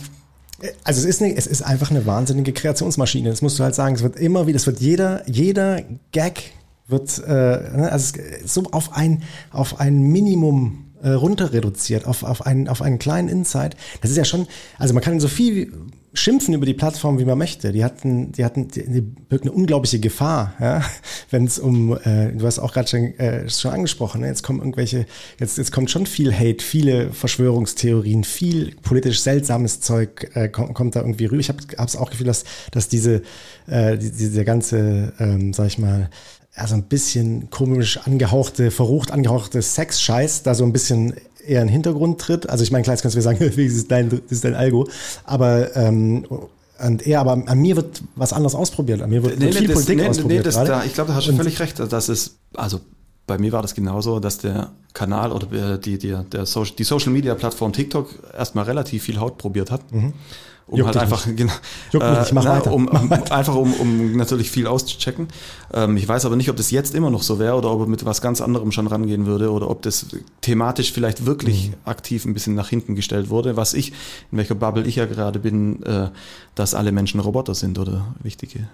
also es ist, eine, es ist einfach eine wahnsinnige Kreationsmaschine. Das musst du halt sagen. Es wird immer wieder, es wird jeder, jeder Gag wird äh, ne, also so auf ein, auf ein Minimum äh, runter reduziert, auf, auf, einen, auf einen kleinen Insight. Das ist ja schon, also man kann so viel schimpfen über die Plattform, wie man möchte. Die hatten, die hatten, die, die birgt eine unglaubliche Gefahr, ja, wenn es um, äh, du hast auch gerade schon, äh, schon angesprochen, ne? jetzt kommen irgendwelche, jetzt, jetzt kommt schon viel Hate, viele Verschwörungstheorien, viel politisch seltsames Zeug äh, kommt, kommt da irgendwie rüber. Ich habe es auch Gefühl, dass, dass diese, äh, die, diese ganze, ähm, sag ich mal, also ein bisschen komisch angehauchte, verrucht angehauchte Sex-Scheiß da so ein bisschen eher in den Hintergrund tritt. Also ich meine, klar, jetzt kannst du mir sagen, das ist dein, das ist dein Algo, aber ähm, und er, aber an mir wird was anderes ausprobiert. An mir wird, nee, viel das, Politik nee, ausprobiert. Nee, das, da, ich glaube, da hast du völlig recht. Das ist, also bei mir war das genauso, dass der Kanal oder die, die, der Social, die Social Media Plattform TikTok erstmal relativ viel Haut probiert hat. Mhm. Um Juckt halt einfach, genau, äh, na, um, um, einfach um, um natürlich viel auszuchecken. Ähm, ich weiß aber nicht, ob das jetzt immer noch so wäre oder ob er mit was ganz anderem schon rangehen würde oder ob das thematisch vielleicht wirklich mhm. aktiv ein bisschen nach hinten gestellt wurde. Was ich, in welcher Bubble ich ja gerade bin, äh, dass alle Menschen Roboter sind oder wichtige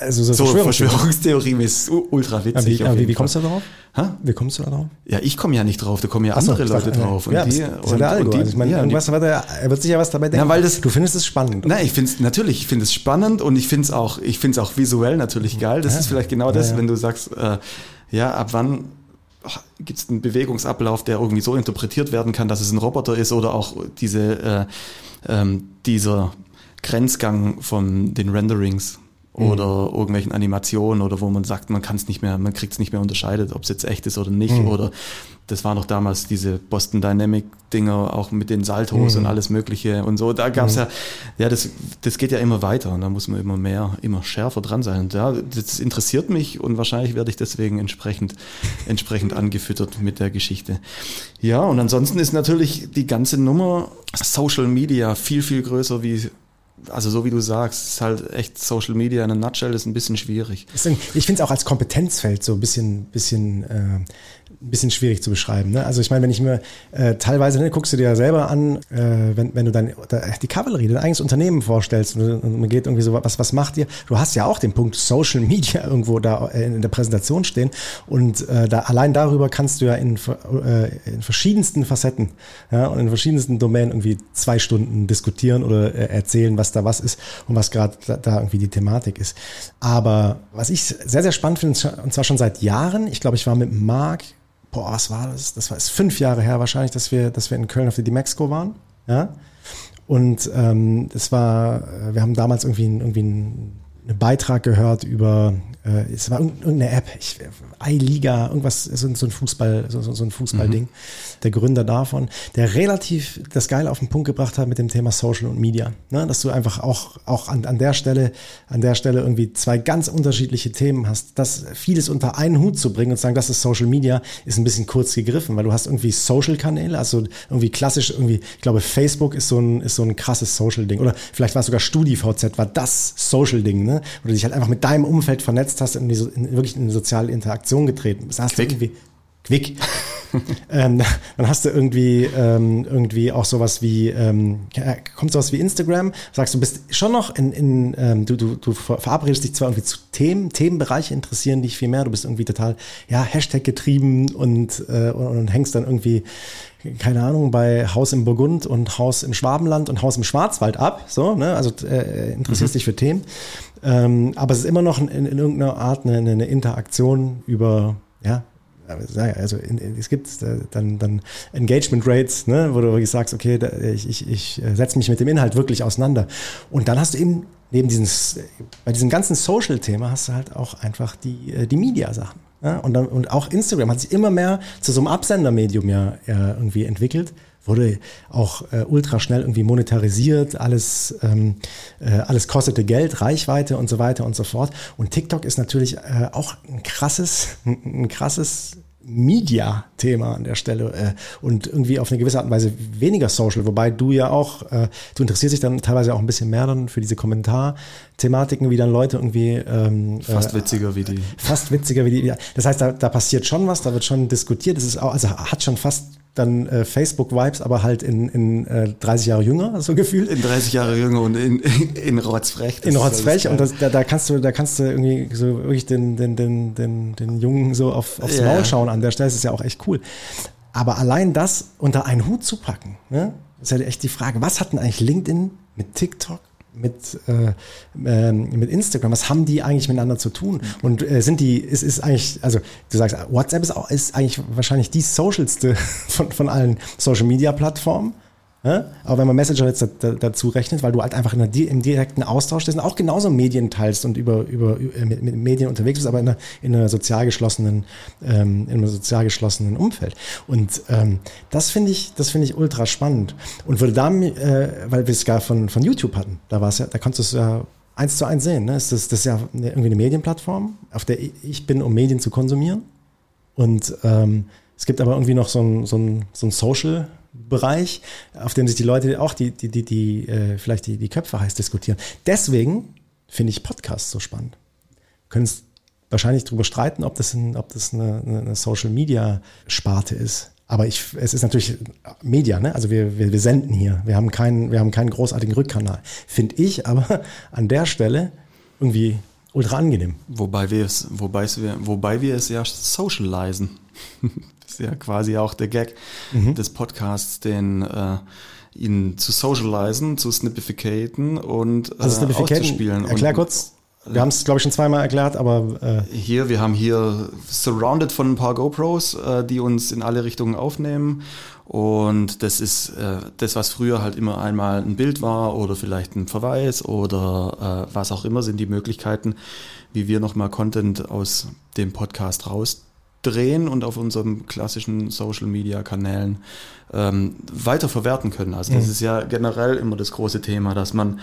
also so, so Verschwörungstheorie ist ultra witzig. Aber wie, wie, wie kommst du da drauf? Ha? Wie kommst du da drauf? Ja, ich komme ja nicht drauf, da kommen ja andere so, Leute drauf. Und ja, die, das und, der Algo. Und die, also ich meine, ja, irgendwas, die, er wird sicher was dabei denken. Na, weil das, du findest es spannend. Nein, ich finde es natürlich, ich finde es spannend und ich finde es auch, ich finde es auch visuell natürlich geil. Das ja. ist vielleicht genau das, ja, wenn du sagst, äh, ja, ab wann gibt es einen Bewegungsablauf, der irgendwie so interpretiert werden kann, dass es ein Roboter ist oder auch diese, äh, ähm, dieser Grenzgang von den Renderings oder mhm. irgendwelchen Animationen oder wo man sagt, man kann es nicht mehr, man kriegt es nicht mehr unterscheidet, ob es jetzt echt ist oder nicht. Mhm. Oder das war noch damals diese Boston Dynamic Dinger, auch mit den Saltos mhm. und alles Mögliche und so. Da gab es mhm. ja, ja, das, das geht ja immer weiter und da muss man immer mehr, immer schärfer dran sein. Und ja, das interessiert mich und wahrscheinlich werde ich deswegen entsprechend, entsprechend angefüttert mit der Geschichte. Ja, und ansonsten ist natürlich die ganze Nummer Social Media viel, viel größer wie also so wie du sagst, ist halt echt Social Media in a nutshell ist ein bisschen schwierig. Ich finde es auch als Kompetenzfeld so ein bisschen, bisschen äh, ein bisschen schwierig zu beschreiben. Ne? Also ich meine, wenn ich mir äh, teilweise, ne, guckst du dir ja selber an, äh, wenn, wenn du dann die Kavallerie, dein eigenes Unternehmen vorstellst und, und man geht irgendwie so, was, was macht ihr? Du hast ja auch den Punkt Social Media irgendwo da äh, in der Präsentation stehen und äh, da, allein darüber kannst du ja in, äh, in verschiedensten Facetten ja, und in verschiedensten Domänen irgendwie zwei Stunden diskutieren oder äh, erzählen, was da was ist und was gerade da, da irgendwie die Thematik ist. Aber was ich sehr, sehr spannend finde, und zwar schon seit Jahren, ich glaube, ich war mit Marc boah, was war das? Das war ist fünf Jahre her wahrscheinlich, dass wir, dass wir in Köln auf der D-Mexico waren. Ja. Und ähm, das war, äh, wir haben damals irgendwie, irgendwie einen Beitrag gehört über äh, es war irgendeine App, ich, iLiga, irgendwas, so, ein Fußball, so, so ein Fußballding. Mhm. Der Gründer davon, der relativ das Geile auf den Punkt gebracht hat mit dem Thema Social und Media. Ne? Dass du einfach auch, auch an, an der Stelle, an der Stelle irgendwie zwei ganz unterschiedliche Themen hast. Das vieles unter einen Hut zu bringen und zu sagen, das ist Social Media, ist ein bisschen kurz gegriffen, weil du hast irgendwie Social-Kanäle, also irgendwie klassisch irgendwie, ich glaube, Facebook ist so ein, ist so ein krasses Social-Ding. Oder vielleicht war es sogar StudiVZ, war das Social-Ding, ne? Wo du dich halt einfach mit deinem Umfeld vernetzt vernetzt hast, in, die, in wirklich in eine soziale Interaktion getreten bist. Hast Quick. irgendwie Quick. ähm, dann hast du irgendwie ähm, irgendwie auch sowas wie ähm, kommt sowas wie Instagram. Sagst du bist schon noch in, in ähm, du, du du verabredest dich zwar irgendwie zu Themen Themenbereiche interessieren dich viel mehr. Du bist irgendwie total ja Hashtag getrieben und äh, und, und hängst dann irgendwie keine Ahnung, bei Haus im Burgund und Haus im Schwabenland und Haus im Schwarzwald ab. So, ne? Also äh, interessierst mhm. dich für Themen. Ähm, aber es ist immer noch in, in irgendeiner Art eine, eine Interaktion über, ja, also in, in, es gibt äh, dann, dann Engagement Rates, ne, wo du wirklich sagst, okay, da, ich, ich, ich äh, setze mich mit dem Inhalt wirklich auseinander. Und dann hast du eben neben diesem, bei diesem ganzen Social-Thema hast du halt auch einfach die, äh, die Media-Sachen. Ja? Und, dann, und auch Instagram hat sich immer mehr zu so einem Absendermedium ja, ja irgendwie entwickelt wurde auch äh, ultra schnell irgendwie monetarisiert, alles, ähm, äh, alles kostete Geld, Reichweite und so weiter und so fort. Und TikTok ist natürlich äh, auch ein krasses, ein krasses Media-Thema an der Stelle äh, und irgendwie auf eine gewisse Art und Weise weniger social, wobei du ja auch, äh, du interessierst dich dann teilweise auch ein bisschen mehr dann für diese Kommentar-Thematiken, wie dann Leute irgendwie ähm, fast äh, witziger wie die. Fast witziger wie die. Das heißt, da, da passiert schon was, da wird schon diskutiert, es ist auch, also hat schon fast dann äh, Facebook-Vibes, aber halt in, in äh, 30 Jahre jünger, so gefühlt. In 30 Jahre jünger und in, in, in Rotzfrech. In Rotzfrech und das, da, da kannst du, da kannst du irgendwie so wirklich den, den, den, den, den Jungen so auf, aufs yeah. Maul schauen an der Stelle, das ist ja auch echt cool. Aber allein das unter einen Hut zu packen, ne, ist ja echt die Frage, was hat denn eigentlich LinkedIn mit TikTok mit, äh, äh, mit Instagram, was haben die eigentlich miteinander zu tun? Und äh, sind die, ist, ist eigentlich, also du sagst, WhatsApp ist, auch, ist eigentlich wahrscheinlich die socialste von, von allen Social Media Plattformen. Aber wenn man Messenger jetzt dazu rechnet, weil du halt einfach in im direkten Austausch bist und auch genauso Medien teilst und über, über, äh, mit, mit Medien unterwegs bist, aber in einer, in einer sozial geschlossenen, ähm, in einem sozial geschlossenen Umfeld. Und ähm, das finde ich, das ich ultra spannend. Und würde da, äh, weil wir es gar von, von YouTube hatten, da war es ja, da konntest du es ja eins zu eins sehen. Ne? Das, das ist ja irgendwie eine Medienplattform, auf der ich bin, um Medien zu konsumieren. Und ähm, es gibt aber irgendwie noch so ein, so ein, so ein Social Bereich, auf dem sich die Leute auch die, die, die, die äh, vielleicht die, die Köpfe heiß diskutieren. Deswegen finde ich Podcasts so spannend. Können es wahrscheinlich darüber streiten, ob das, ein, ob das eine, eine Social Media Sparte ist. Aber ich, es ist natürlich Media, ne? Also wir, wir, wir senden hier. Wir haben keinen, wir haben keinen großartigen Rückkanal. Finde ich aber an der Stelle irgendwie ultra angenehm. Wobei wir es, wobei es, wobei wir es ja socialisen. ja quasi auch der Gag mhm. des Podcasts, den äh, ihn zu socialisen, zu snippificaten und äh, also auszuspielen. Erklär kurz, wir haben es, glaube ich, schon zweimal erklärt, aber. Äh hier, wir haben hier surrounded von ein paar GoPros, äh, die uns in alle Richtungen aufnehmen. Und das ist äh, das, was früher halt immer einmal ein Bild war oder vielleicht ein Verweis oder äh, was auch immer, sind die Möglichkeiten, wie wir nochmal Content aus dem Podcast rausdrehen und auf unseren klassischen Social Media Kanälen ähm, weiter verwerten können. Also das mhm. ist ja generell immer das große Thema, dass man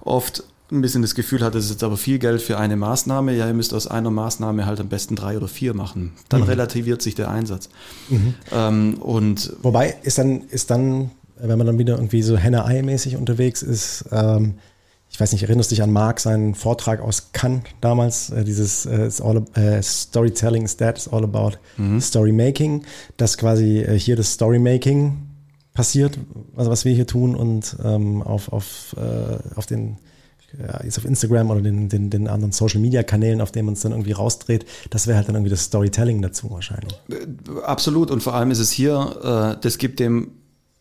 oft ein bisschen das Gefühl hat, das ist jetzt aber viel Geld für eine Maßnahme. Ja, ihr müsst aus einer Maßnahme halt am besten drei oder vier machen. Dann mhm. relativiert sich der Einsatz. Mhm. Ähm, und Wobei ist dann, ist dann, wenn man dann wieder irgendwie so Henne-Ei-mäßig unterwegs ist, ähm, ich weiß nicht, erinnerst du dich an Marc, seinen Vortrag aus Cannes damals, äh, dieses äh, all, äh, Storytelling is that, it's all about mhm. Storymaking, dass quasi äh, hier das Storymaking passiert, also was wir hier tun und ähm, auf, auf, äh, auf den ja, jetzt auf Instagram oder den, den, den anderen Social Media Kanälen, auf denen man es dann irgendwie rausdreht, das wäre halt dann irgendwie das Storytelling dazu wahrscheinlich. Äh, absolut und vor allem ist es hier, das gibt dem,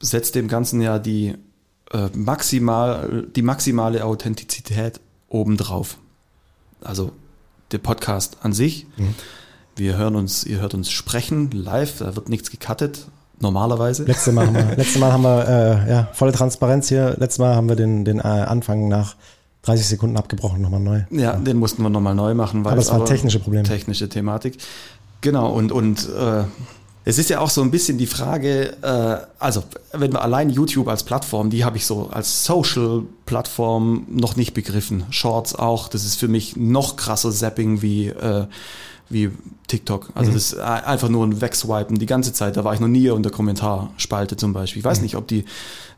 setzt dem Ganzen ja die äh, maximal, die maximale Authentizität obendrauf. Also der Podcast an sich. Mhm. Wir hören uns, ihr hört uns sprechen live, da wird nichts gecuttet, normalerweise. Letztes Mal haben wir, letzte Mal haben wir äh, ja, volle Transparenz hier. Letztes Mal haben wir den, den äh, Anfang nach 30 Sekunden abgebrochen, nochmal neu. Ja, ja, den mussten wir nochmal neu machen. Weil aber es war technische Probleme. Technische Thematik. Genau, und, und äh, es ist ja auch so ein bisschen die Frage, äh, also wenn wir allein YouTube als Plattform, die habe ich so als Social-Plattform noch nicht begriffen. Shorts auch, das ist für mich noch krasser Zapping wie, äh, wie TikTok. Also mhm. das ist einfach nur ein Wegswipen die ganze Zeit. Da war ich noch nie in der Kommentarspalte zum Beispiel. Ich weiß mhm. nicht, ob die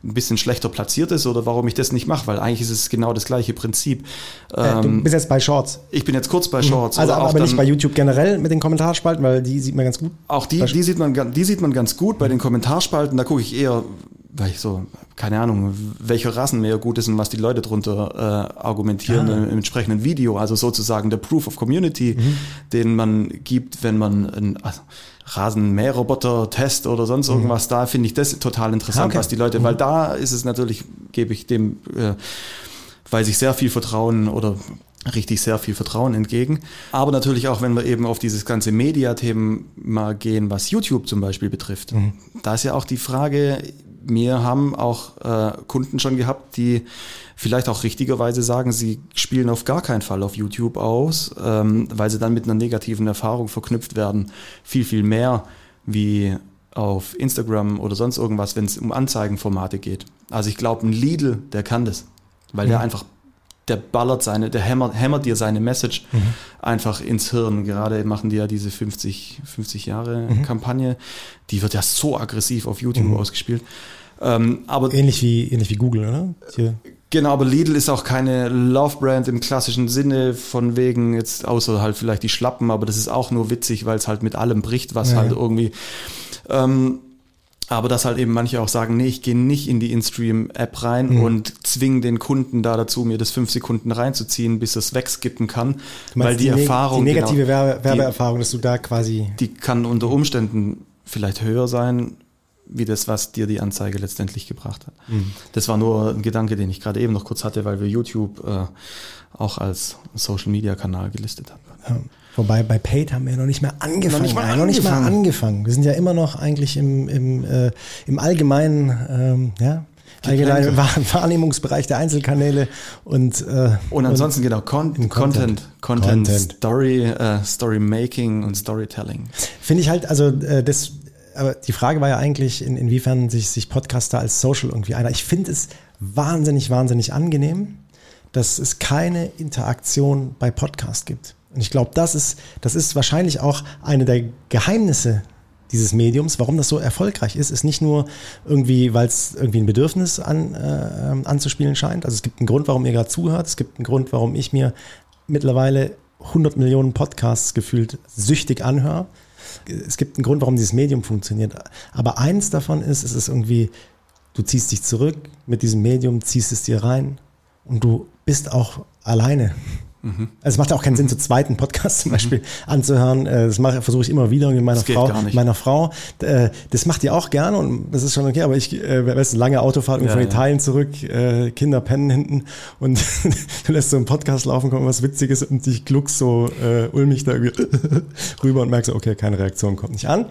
ein bisschen schlechter platziert ist oder warum ich das nicht mache, weil eigentlich ist es genau das gleiche Prinzip. Äh, du ähm, bist jetzt bei Shorts. Ich bin jetzt kurz bei mhm. Shorts. Also aber nicht bei YouTube generell mit den Kommentarspalten, weil die sieht man ganz gut. Auch die, die sieht man, die sieht man ganz gut. Bei den Kommentarspalten, da gucke ich eher weil ich so, keine Ahnung, welche Rassen mehr gut ist und was die Leute drunter äh, argumentieren ah. im, im, entsprechenden Video. Also sozusagen der Proof of Community, mhm. den man gibt, wenn man ein also Rasenmäherroboter-Test oder sonst mhm. irgendwas, mhm. da finde ich das total interessant, ah, okay. was die Leute, mhm. weil da ist es natürlich, gebe ich dem, äh, weiß ich sehr viel Vertrauen oder richtig sehr viel Vertrauen entgegen. Aber natürlich auch, wenn wir eben auf dieses ganze Mediathema gehen, was YouTube zum Beispiel betrifft. Mhm. Da ist ja auch die Frage, mir haben auch äh, Kunden schon gehabt, die vielleicht auch richtigerweise sagen, sie spielen auf gar keinen Fall auf YouTube aus, ähm, weil sie dann mit einer negativen Erfahrung verknüpft werden. Viel, viel mehr wie auf Instagram oder sonst irgendwas, wenn es um Anzeigenformate geht. Also ich glaube, ein Lidl, der kann das, weil mhm. der einfach, der ballert seine, der hämmert, hämmert dir seine Message mhm. einfach ins Hirn. Gerade machen die ja diese 50, 50 Jahre mhm. Kampagne, die wird ja so aggressiv auf YouTube mhm. ausgespielt. Ähm, aber ähnlich wie ähnlich wie Google, oder? Hier. Genau, aber Lidl ist auch keine Love-Brand im klassischen Sinne, von wegen jetzt außer halt vielleicht die Schlappen, aber das ist auch nur witzig, weil es halt mit allem bricht, was ja. halt irgendwie. Ähm, aber dass halt eben manche auch sagen, nee, ich gehe nicht in die InStream-App rein mhm. und zwinge den Kunden da dazu, mir das fünf Sekunden reinzuziehen, bis es wegskippen kann. Weil die, die Erfahrung. Die negative genau, Werbeerfahrung, dass du da quasi. Die kann unter Umständen vielleicht höher sein, wie das, was dir die Anzeige letztendlich gebracht hat. Mhm. Das war nur ein Gedanke, den ich gerade eben noch kurz hatte, weil wir YouTube äh, auch als Social Media Kanal gelistet haben. Ja. Wobei bei Paid haben wir noch nicht mehr angefangen. Noch nicht mal, angefangen. Noch nicht mal angefangen. Wir sind ja immer noch eigentlich im, im, äh, im allgemeinen, ähm, ja, allgemeinen Wahrnehmungsbereich der Einzelkanäle und äh, und ansonsten und genau Con Content, Content, Content, Content, Story, äh, Story Making und Storytelling. Finde ich halt, also äh, das aber die Frage war ja eigentlich, in, inwiefern sich, sich Podcaster als Social irgendwie einer. Ich finde es wahnsinnig, wahnsinnig angenehm, dass es keine Interaktion bei Podcast gibt. Und ich glaube, das ist, das ist wahrscheinlich auch eine der Geheimnisse dieses Mediums, warum das so erfolgreich ist, ist nicht nur irgendwie, weil es irgendwie ein Bedürfnis an, äh, anzuspielen scheint. Also es gibt einen Grund, warum ihr gerade zuhört. Es gibt einen Grund, warum ich mir mittlerweile 100 Millionen Podcasts gefühlt süchtig anhöre. Es gibt einen Grund, warum dieses Medium funktioniert. Aber eins davon ist, es ist irgendwie, du ziehst dich zurück mit diesem Medium, ziehst es dir rein und du bist auch alleine. Mhm. Also es macht auch keinen Sinn, zu zweiten Podcast zum Beispiel mhm. anzuhören. Äh, das mache, versuche ich immer wieder mit meiner Frau. Meiner Frau. Äh, das macht ihr auch gerne und das ist schon okay, aber ich, äh, weißt du, lange Autofahrt ja, von Italien ja. zurück, Kinder pennen hinten und du lässt so einen Podcast laufen, kommt was Witziges und ich gluck so äh, ulmig da irgendwie rüber und merkst so, okay, keine Reaktion kommt nicht an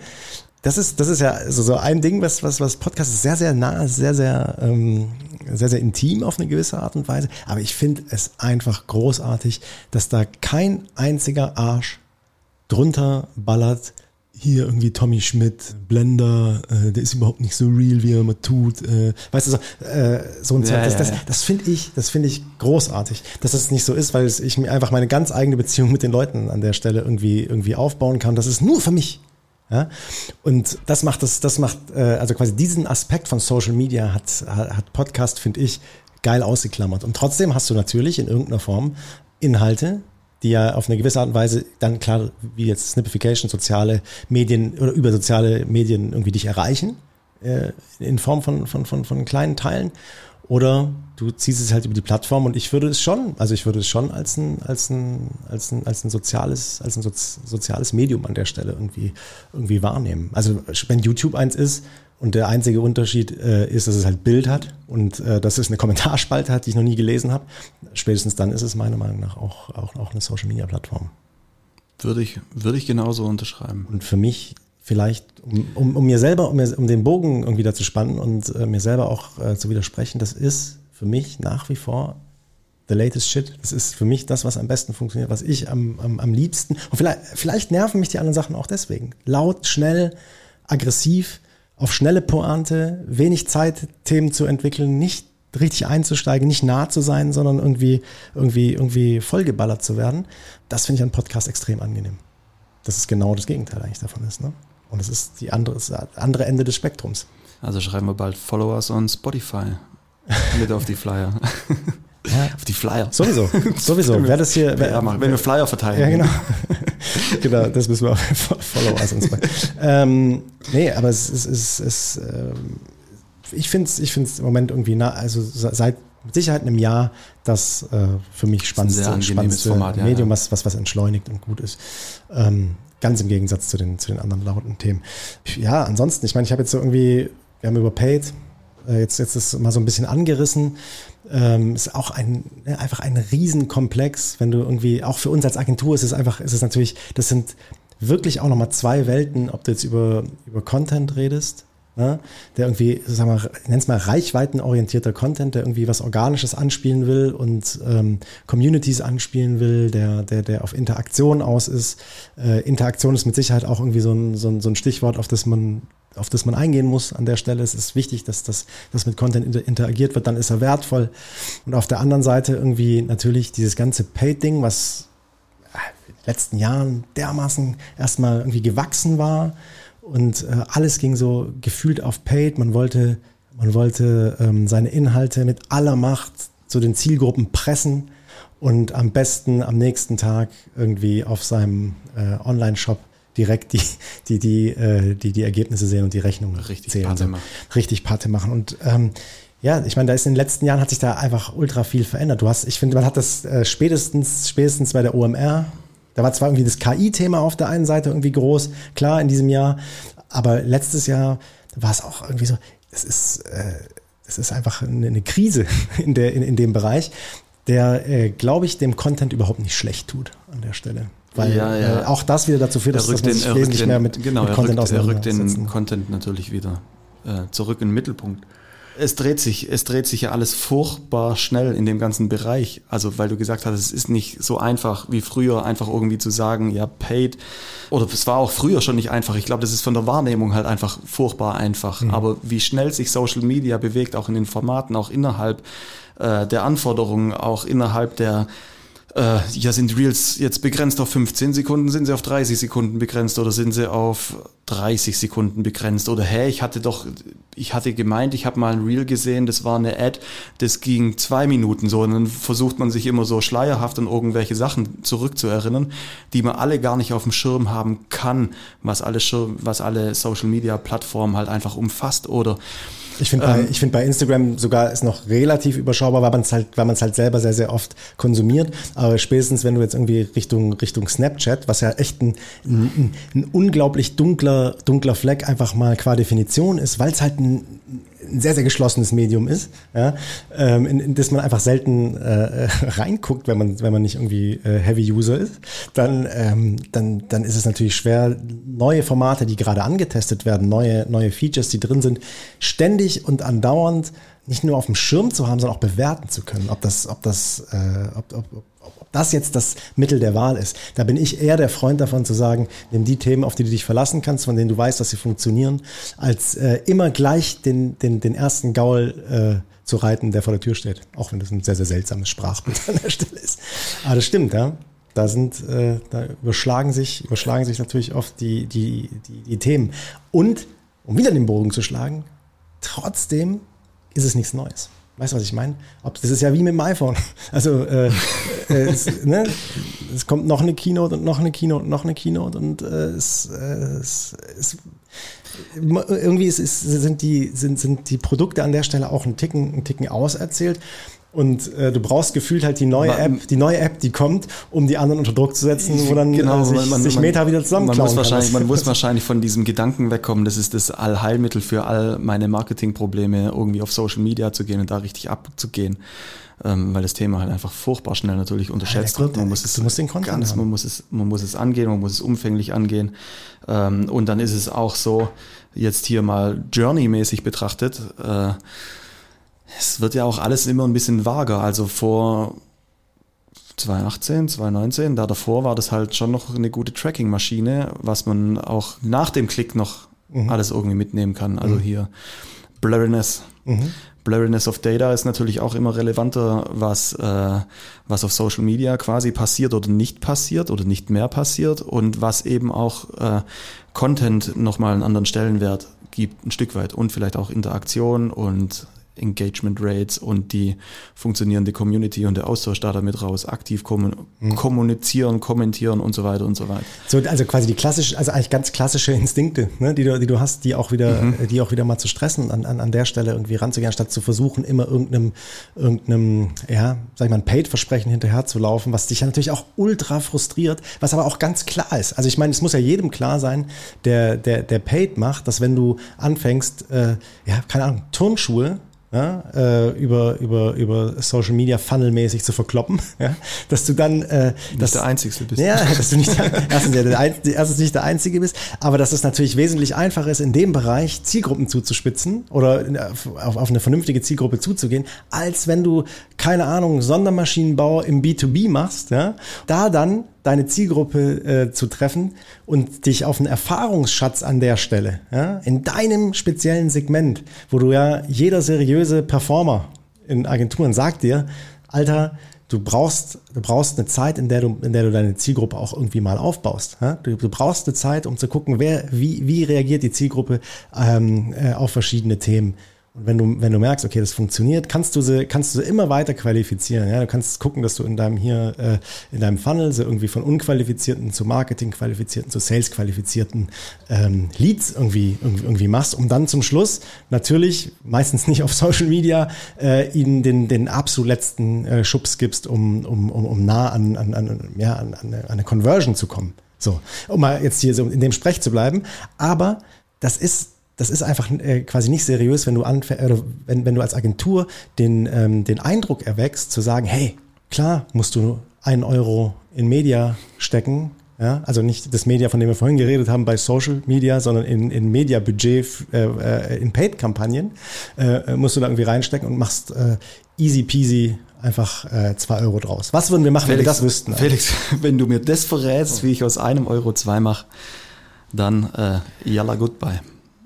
das ist, das ist ja so, so ein Ding, was, was, was Podcast ist sehr, sehr nah, sehr, sehr, ähm, sehr, sehr intim auf eine gewisse Art und Weise. Aber ich finde es einfach großartig, dass da kein einziger Arsch drunter ballert. Hier irgendwie Tommy Schmidt, Blender, äh, der ist überhaupt nicht so real, wie er immer tut. Äh, weißt du, so, äh, so ein ja, Zeug. Das, das, das finde ich, das finde ich großartig, dass das nicht so ist, weil ich mir einfach meine ganz eigene Beziehung mit den Leuten an der Stelle irgendwie, irgendwie aufbauen kann. Das ist nur für mich. Ja? Und das macht das, das macht, äh, also quasi diesen Aspekt von Social Media hat, hat Podcast, finde ich, geil ausgeklammert. Und trotzdem hast du natürlich in irgendeiner Form Inhalte, die ja auf eine gewisse Art und Weise dann klar, wie jetzt Snipification, soziale Medien oder über soziale Medien irgendwie dich erreichen, äh, in Form von, von, von, von kleinen Teilen. Oder du ziehst es halt über die Plattform und ich würde es schon, also ich würde es schon als ein, als ein, als ein, als ein soziales, als ein soziales Medium an der Stelle irgendwie, irgendwie wahrnehmen. Also wenn YouTube eins ist und der einzige Unterschied äh, ist, dass es halt Bild hat und äh, dass es eine Kommentarspalte hat, die ich noch nie gelesen habe, spätestens dann ist es meiner Meinung nach auch, auch, auch eine Social Media Plattform. Würde ich, würde ich genauso unterschreiben. Und für mich vielleicht, um, um, um mir selber, um, mir, um den Bogen irgendwie da zu spannen und äh, mir selber auch äh, zu widersprechen, das ist für mich nach wie vor the latest shit. Das ist für mich das, was am besten funktioniert, was ich am, am, am liebsten. Und vielleicht, vielleicht nerven mich die anderen Sachen auch deswegen. Laut, schnell, aggressiv, auf schnelle Pointe, wenig Zeit, Themen zu entwickeln, nicht richtig einzusteigen, nicht nah zu sein, sondern irgendwie, irgendwie, irgendwie vollgeballert zu werden. Das finde ich an Podcast extrem angenehm. Das ist genau das Gegenteil eigentlich davon ist. Ne? Und es ist die andere, das andere Ende des Spektrums. Also schreiben wir bald Followers on Spotify mit auf die Flyer. Ja. Auf die Flyer. Sowieso, sowieso. Wer das hier, wer, machen, wenn wir Flyer verteilen. Ja, genau. genau, das müssen wir auf Followers uns machen. ähm, nee, aber es ist, es, es, ähm, ich finde es ich find's im Moment irgendwie, na, also seit mit Sicherheit einem Jahr das äh, für mich spannendste, spannendste Format, Medium, ja. Was, was, was entschleunigt und gut ist. Ähm, Ganz im Gegensatz zu den, zu den anderen lauten Themen. Ja, ansonsten, ich meine, ich habe jetzt so irgendwie, wir haben über Paid, äh, jetzt, jetzt ist mal so ein bisschen angerissen. Ähm, ist auch ein, ne, einfach ein Riesenkomplex, wenn du irgendwie, auch für uns als Agentur ist es einfach, ist es natürlich, das sind wirklich auch nochmal zwei Welten, ob du jetzt über, über Content redest, ne, der irgendwie, sagen wir, nenn's mal reichweitenorientierter Content, der irgendwie was Organisches anspielen will und ähm, Communities anspielen will, der, der, der auf Interaktion aus ist. Äh, Interaktion ist mit Sicherheit auch irgendwie so ein, so ein, so ein Stichwort, auf das man auf das man eingehen muss an der Stelle. Es ist wichtig, dass das dass mit Content interagiert wird, dann ist er wertvoll. Und auf der anderen Seite irgendwie natürlich dieses ganze Paid-Ding, was äh, in den letzten Jahren dermaßen erstmal irgendwie gewachsen war, und äh, alles ging so gefühlt auf Paid. Man wollte, man wollte ähm, seine Inhalte mit aller Macht zu den Zielgruppen pressen und am besten am nächsten Tag irgendwie auf seinem äh, Online-Shop direkt die, die, die, äh, die, die Ergebnisse sehen und die Rechnungen richtig zählen. Patte machen. Richtig Patte machen. Und ähm, ja, ich meine, da ist in den letzten Jahren hat sich da einfach ultra viel verändert. Du hast, ich finde, man hat das äh, spätestens, spätestens bei der OMR da war zwar irgendwie das KI-Thema auf der einen Seite irgendwie groß, klar in diesem Jahr, aber letztes Jahr war es auch irgendwie so, es ist, äh, es ist einfach eine, eine Krise in, der, in, in dem Bereich, der, äh, glaube ich, dem Content überhaupt nicht schlecht tut an der Stelle. Weil ja, ja. Äh, auch das wieder dazu führt, dass, dass man sich wesentlich den, mehr mit, genau, mit Content auseinandersetzt. Er rückt den Content natürlich wieder äh, zurück in den Mittelpunkt es dreht sich, es dreht sich ja alles furchtbar schnell in dem ganzen Bereich. Also, weil du gesagt hast, es ist nicht so einfach wie früher, einfach irgendwie zu sagen, ja, paid. Oder es war auch früher schon nicht einfach. Ich glaube, das ist von der Wahrnehmung halt einfach furchtbar einfach. Mhm. Aber wie schnell sich Social Media bewegt, auch in den Formaten, auch innerhalb äh, der Anforderungen, auch innerhalb der äh, ja, sind Reels jetzt begrenzt auf 15 Sekunden, sind sie auf 30 Sekunden begrenzt oder sind sie auf 30 Sekunden begrenzt? Oder hey, ich hatte doch, ich hatte gemeint, ich habe mal ein Reel gesehen, das war eine Ad, das ging zwei Minuten so. Und dann versucht man sich immer so schleierhaft an irgendwelche Sachen zurückzuerinnern, die man alle gar nicht auf dem Schirm haben kann, was alle, Schirm, was alle Social Media Plattformen halt einfach umfasst. Oder ich finde bei, ähm, ich find bei Instagram sogar ist noch relativ überschaubar, weil man es halt, weil man es halt selber sehr, sehr oft konsumiert. Aber spätestens, wenn du jetzt irgendwie Richtung, Richtung Snapchat, was ja echt ein, ein, ein unglaublich dunkler, dunkler Fleck einfach mal qua Definition ist, weil es halt ein, ein sehr, sehr geschlossenes Medium ist, ja, ähm, in, in das man einfach selten äh, reinguckt, wenn man, wenn man nicht irgendwie äh, Heavy User ist, dann, ähm, dann, dann ist es natürlich schwer, neue Formate, die gerade angetestet werden, neue, neue Features, die drin sind, ständig und andauernd nicht nur auf dem Schirm zu haben, sondern auch bewerten zu können, ob das, ob das, äh, ob, ob, ob das jetzt das Mittel der Wahl ist. Da bin ich eher der Freund davon zu sagen, nimm die Themen, auf die du dich verlassen kannst, von denen du weißt, dass sie funktionieren, als äh, immer gleich den, den, den ersten Gaul äh, zu reiten, der vor der Tür steht. Auch wenn das ein sehr, sehr seltsames Sprachbild an der Stelle ist. Aber das stimmt, ja. Da sind, äh, da überschlagen sich, überschlagen sich natürlich oft die, die, die, die Themen. Und, um wieder den Bogen zu schlagen, trotzdem ist es nichts Neues. Weißt du, was ich meine? Das ist ja wie mit dem iPhone. Also äh, äh, es, ne? es kommt noch eine Keynote und noch eine Keynote und noch eine Keynote und äh, es, äh, es, es irgendwie ist, ist, sind, die, sind, sind die Produkte an der Stelle auch ein Ticken, ein Ticken auserzählt. Und äh, du brauchst gefühlt halt die neue App, die neue App, die kommt, um die anderen unter Druck zu setzen, wo dann genau, äh, sich, man, sich Meta wieder zusammenklauen man muss wahrscheinlich, Man muss wahrscheinlich von diesem Gedanken wegkommen, das ist das Allheilmittel für all meine Marketingprobleme, irgendwie auf Social Media zu gehen und da richtig abzugehen. Ähm, weil das Thema halt einfach furchtbar schnell natürlich unterschätzt wird. Man muss es, du musst den Content ganz, man muss es, man muss es angehen, man muss es umfänglich angehen. Ähm, und dann ist es auch so, jetzt hier mal Journey-mäßig betrachtet, äh, es wird ja auch alles immer ein bisschen vager. Also vor 2018, 2019, da davor war das halt schon noch eine gute Tracking-Maschine, was man auch nach dem Klick noch mhm. alles irgendwie mitnehmen kann. Also mhm. hier Blurriness. Mhm. Blurriness of Data ist natürlich auch immer relevanter, was, äh, was auf Social Media quasi passiert oder nicht passiert oder nicht mehr passiert und was eben auch äh, Content nochmal einen anderen Stellenwert gibt, ein Stück weit und vielleicht auch Interaktion und Engagement Rates und die funktionierende Community und der Austausch da damit raus, aktiv mhm. kommunizieren, kommentieren und so weiter und so weiter. So, also quasi die klassische, also eigentlich ganz klassische Instinkte, ne, die, du, die du hast, die auch wieder, mhm. die auch wieder mal zu stressen, an, an, an der Stelle irgendwie ranzugehen, statt zu versuchen, immer irgendeinem, irgendeinem, ja, sag ich mal, ein Paid-Versprechen hinterher zu laufen, was dich ja natürlich auch ultra frustriert, was aber auch ganz klar ist. Also ich meine, es muss ja jedem klar sein, der, der, der Paid macht, dass wenn du anfängst, äh, ja, keine Ahnung, Turnschuhe ja, äh, über, über, über Social Media funnelmäßig zu verkloppen, ja, dass du dann äh, nicht dass, der Einzige bist. Ja, dass du nicht der, erstens, ja, der, erstens nicht der Einzige bist, aber dass es natürlich wesentlich einfacher ist, in dem Bereich Zielgruppen zuzuspitzen oder auf, auf eine vernünftige Zielgruppe zuzugehen, als wenn du, keine Ahnung, Sondermaschinenbau im B2B machst, ja, da dann deine Zielgruppe äh, zu treffen und dich auf einen Erfahrungsschatz an der Stelle, ja, in deinem speziellen Segment, wo du ja jeder seriöse Performer in Agenturen sagt dir, Alter, du brauchst, du brauchst eine Zeit, in der du, in der du deine Zielgruppe auch irgendwie mal aufbaust. Ja? Du, du, brauchst eine Zeit, um zu gucken, wer, wie, wie reagiert die Zielgruppe ähm, äh, auf verschiedene Themen. Und wenn du, wenn du merkst, okay, das funktioniert, kannst du sie, kannst du sie immer weiter qualifizieren. Ja? Du kannst gucken, dass du in deinem hier, äh, in deinem Funnel so irgendwie von unqualifizierten zu Marketing-qualifizierten zu Sales-qualifizierten ähm, Leads irgendwie, irgendwie, irgendwie machst, um dann zum Schluss natürlich, meistens nicht auf Social Media, äh, ihnen den, den absolut letzten äh, Schubs gibst, um, um, um, um nah an, an, an, ja, an, an eine Conversion zu kommen. So, um mal jetzt hier so in dem Sprech zu bleiben. Aber das ist das ist einfach äh, quasi nicht seriös, wenn du, anfängst, wenn, wenn du als Agentur den, ähm, den Eindruck erwächst, zu sagen, hey, klar musst du einen Euro in Media stecken, ja, also nicht das Media, von dem wir vorhin geredet haben, bei Social Media, sondern in, in Media-Budget, äh, äh, in Paid-Kampagnen, äh, musst du da irgendwie reinstecken und machst äh, easy peasy einfach äh, zwei Euro draus. Was würden wir machen, Felix, wenn wir das wüssten? Felix, wenn du mir das verrätst, wie ich aus einem Euro zwei mache, dann äh, yalla goodbye.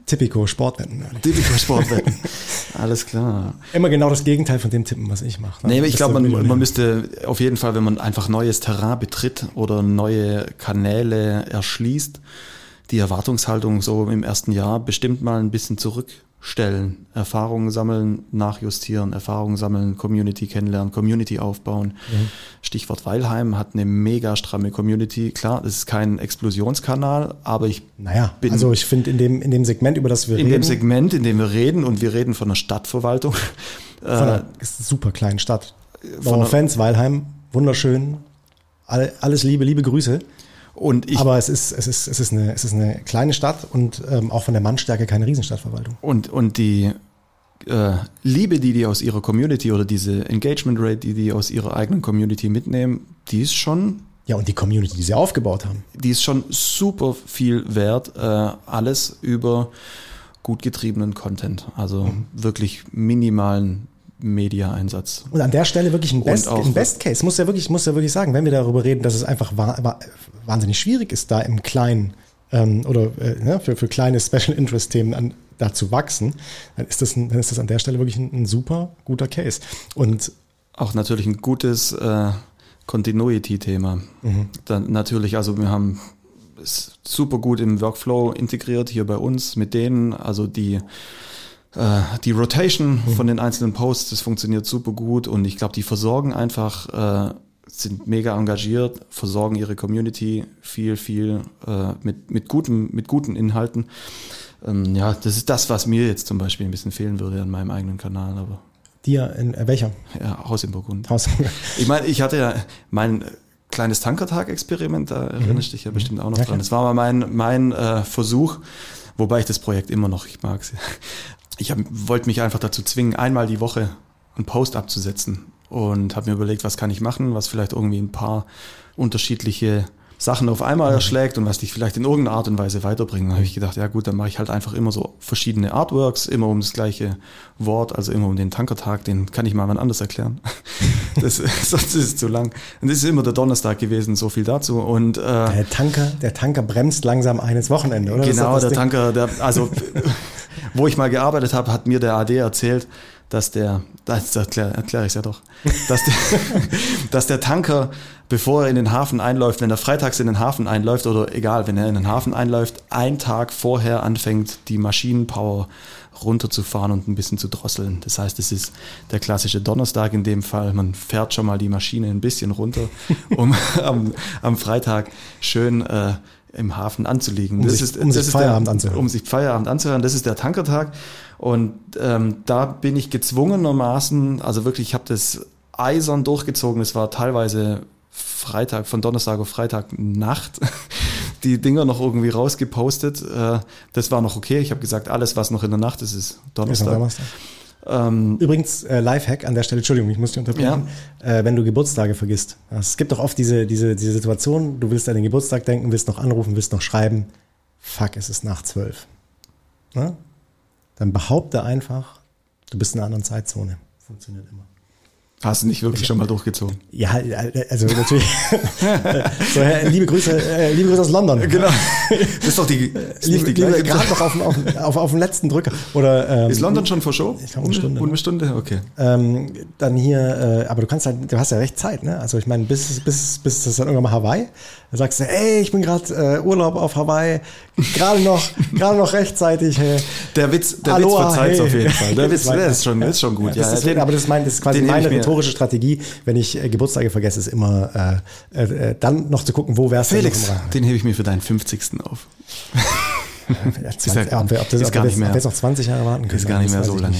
Typico Sportwetten. Typico Sportwetten. Alles klar. Immer genau das Gegenteil von dem Tippen, was ich mache. Ne? Nee, ich glaube, man, man müsste auf jeden Fall, wenn man einfach neues Terrain betritt oder neue Kanäle erschließt, die Erwartungshaltung so im ersten Jahr bestimmt mal ein bisschen zurückstellen. Erfahrungen sammeln, nachjustieren, Erfahrungen sammeln, Community kennenlernen, Community aufbauen. Mhm. Stichwort Weilheim hat eine mega stramme Community. Klar, das ist kein Explosionskanal, aber ich naja, bin. Also ich finde in dem, in dem Segment, über das wir in reden. In dem Segment, in dem wir reden, und wir reden von einer Stadtverwaltung. Von einer äh, super kleinen Stadt. No Fans, Weilheim, wunderschön. Alles Liebe, liebe Grüße. Und ich, Aber es ist, es, ist, es, ist eine, es ist eine kleine Stadt und ähm, auch von der Mannstärke keine Riesenstadtverwaltung. Und, und die äh, Liebe, die die aus ihrer Community oder diese Engagement Rate, die die aus ihrer eigenen Community mitnehmen, die ist schon. Ja, und die Community, die sie aufgebaut haben. Die ist schon super viel wert. Äh, alles über gut getriebenen Content. Also mhm. wirklich minimalen Media-Einsatz. Und an der Stelle wirklich ein Best, ein Best Case. Muss ja wirklich, muss ja wirklich sagen, wenn wir darüber reden, dass es einfach wahnsinnig schwierig ist, da im Kleinen ähm, oder äh, ne, für, für kleine Special Interest Themen an, da zu wachsen, dann ist das, ein, dann ist das an der Stelle wirklich ein, ein super guter Case. Und auch natürlich ein gutes äh, Continuity-Thema. Mhm. Dann natürlich, also wir haben es super gut im Workflow integriert hier bei uns mit denen, also die die Rotation mhm. von den einzelnen Posts, das funktioniert super gut und ich glaube, die versorgen einfach, äh, sind mega engagiert, versorgen ihre Community viel, viel äh, mit, mit, gutem, mit guten Inhalten. Ähm, ja, das ist das, was mir jetzt zum Beispiel ein bisschen fehlen würde an meinem eigenen Kanal, aber. Dir in äh, welcher? Ja, Haus in Burgund. Haus. ich meine, ich hatte ja mein kleines Tankertag-Experiment, da erinnerst du dich ja bestimmt auch noch ja, dran. Das war mal mein, mein äh, Versuch, wobei ich das Projekt immer noch, ich mag es, ich wollte mich einfach dazu zwingen, einmal die Woche einen Post abzusetzen und habe mir überlegt, was kann ich machen, was vielleicht irgendwie ein paar unterschiedliche Sachen auf einmal mhm. erschlägt und was dich vielleicht in irgendeiner Art und Weise weiterbringt. Dann habe ich gedacht, ja gut, dann mache ich halt einfach immer so verschiedene Artworks, immer um das gleiche Wort, also immer um den Tankertag, den kann ich mal wann anders erklären. Das, sonst ist es zu lang. Und das ist immer der Donnerstag gewesen, so viel dazu. Und, äh, der Tanker, der Tanker bremst langsam eines Wochenende, oder? Genau, der Ding? Tanker, der, also wo ich mal gearbeitet habe, hat mir der AD erzählt, dass der, das erkläre erklär ich es ja doch, dass der, dass der Tanker, bevor er in den Hafen einläuft, wenn er freitags in den Hafen einläuft oder egal, wenn er in den Hafen einläuft, einen Tag vorher anfängt, die Maschinenpower runterzufahren und ein bisschen zu drosseln. Das heißt, es ist der klassische Donnerstag in dem Fall. Man fährt schon mal die Maschine ein bisschen runter, um am, am Freitag schön äh, im Hafen anzuliegen. Um das sich, ist, um das sich Feierabend der, anzuhören. Um sich Feierabend anzuhören. Das ist der Tankertag. Und ähm, da bin ich gezwungenermaßen, also wirklich, ich habe das eisern durchgezogen. Es war teilweise Freitag, von Donnerstag auf Freitag Nacht, die Dinger noch irgendwie rausgepostet. Äh, das war noch okay. Ich habe gesagt, alles, was noch in der Nacht ist, ist Donnerstag. Ist Donnerstag. Ähm, Übrigens, äh, Lifehack an der Stelle, Entschuldigung, ich muss dich unterbrechen, ja. äh, wenn du Geburtstage vergisst. Es gibt doch oft diese, diese, diese Situation, du willst an den Geburtstag denken, willst noch anrufen, willst noch schreiben. Fuck, es ist nach zwölf. Dann behaupte einfach, du bist in einer anderen Zeitzone. Funktioniert immer. Hast du nicht wirklich schon mal durchgezogen? Ja, also natürlich. so, liebe Grüße, äh, liebe Grüße aus London. Genau. Das ist doch die, ist liebe, die liebe, gerade noch auf, auf, auf, auf den letzten Drücker. Oder, ähm, ist London schon vor Show? Ich glaube eine Stunde. Eine Stunde, okay. Ähm, dann hier, äh, aber du kannst halt, du hast ja recht Zeit, ne? Also ich meine, bis, bis, bis das dann irgendwann mal Hawaii. Da sagst du, ey, ich bin gerade äh, Urlaub auf Hawaii, gerade noch, gerade noch rechtzeitig. Hey. Der Witz, der Aloha, Witz verzeiht hey. auf jeden Fall. Der Witz, der ist schon, ist schon gut. Ja, ja, deswegen, aber das ist, mein, das ist quasi meine rhetorische Strategie, wenn ich äh, Geburtstage vergesse, ist immer äh, äh, dann noch zu gucken, wo wär's Felix, denn den hebe ich mir für deinen 50. auf. ja, 20, ja, ob, ob, das, ist gar nicht mehr. Ob jetzt noch 20 Jahre warten können. Ist gar nicht mehr so lange.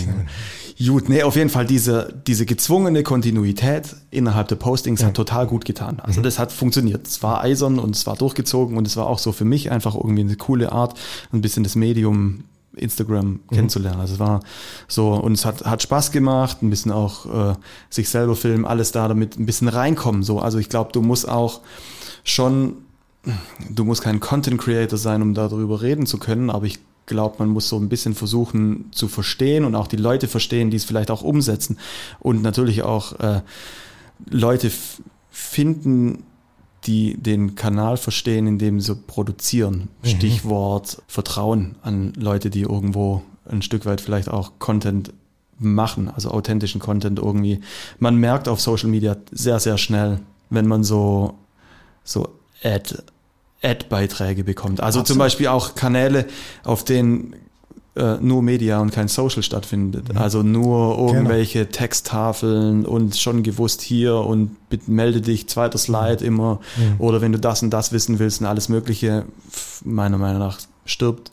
Gut, nee, auf jeden Fall diese, diese gezwungene Kontinuität innerhalb der Postings ja. hat total gut getan. Also mhm. das hat funktioniert. Es war eisern und es war durchgezogen und es war auch so für mich einfach irgendwie eine coole Art, ein bisschen das Medium Instagram mhm. kennenzulernen. Also es war so, und es hat, hat Spaß gemacht, ein bisschen auch äh, sich selber filmen, alles da damit ein bisschen reinkommen. So, also ich glaube, du musst auch schon, du musst kein Content Creator sein, um darüber reden zu können, aber ich glaube, man muss so ein bisschen versuchen zu verstehen und auch die Leute verstehen, die es vielleicht auch umsetzen und natürlich auch äh, Leute finden, die den Kanal verstehen, in dem sie produzieren. Mhm. Stichwort Vertrauen an Leute, die irgendwo ein Stück weit vielleicht auch Content machen, also authentischen Content irgendwie. Man merkt auf Social Media sehr, sehr schnell, wenn man so, so Ad, Ad-Beiträge bekommt. Also Absolut. zum Beispiel auch Kanäle, auf denen äh, nur Media und kein Social stattfindet. Mhm. Also nur genau. irgendwelche genau. Texttafeln und schon gewusst hier und melde dich, zweiter Slide mhm. immer. Mhm. Oder wenn du das und das wissen willst und alles Mögliche, meiner Meinung nach stirbt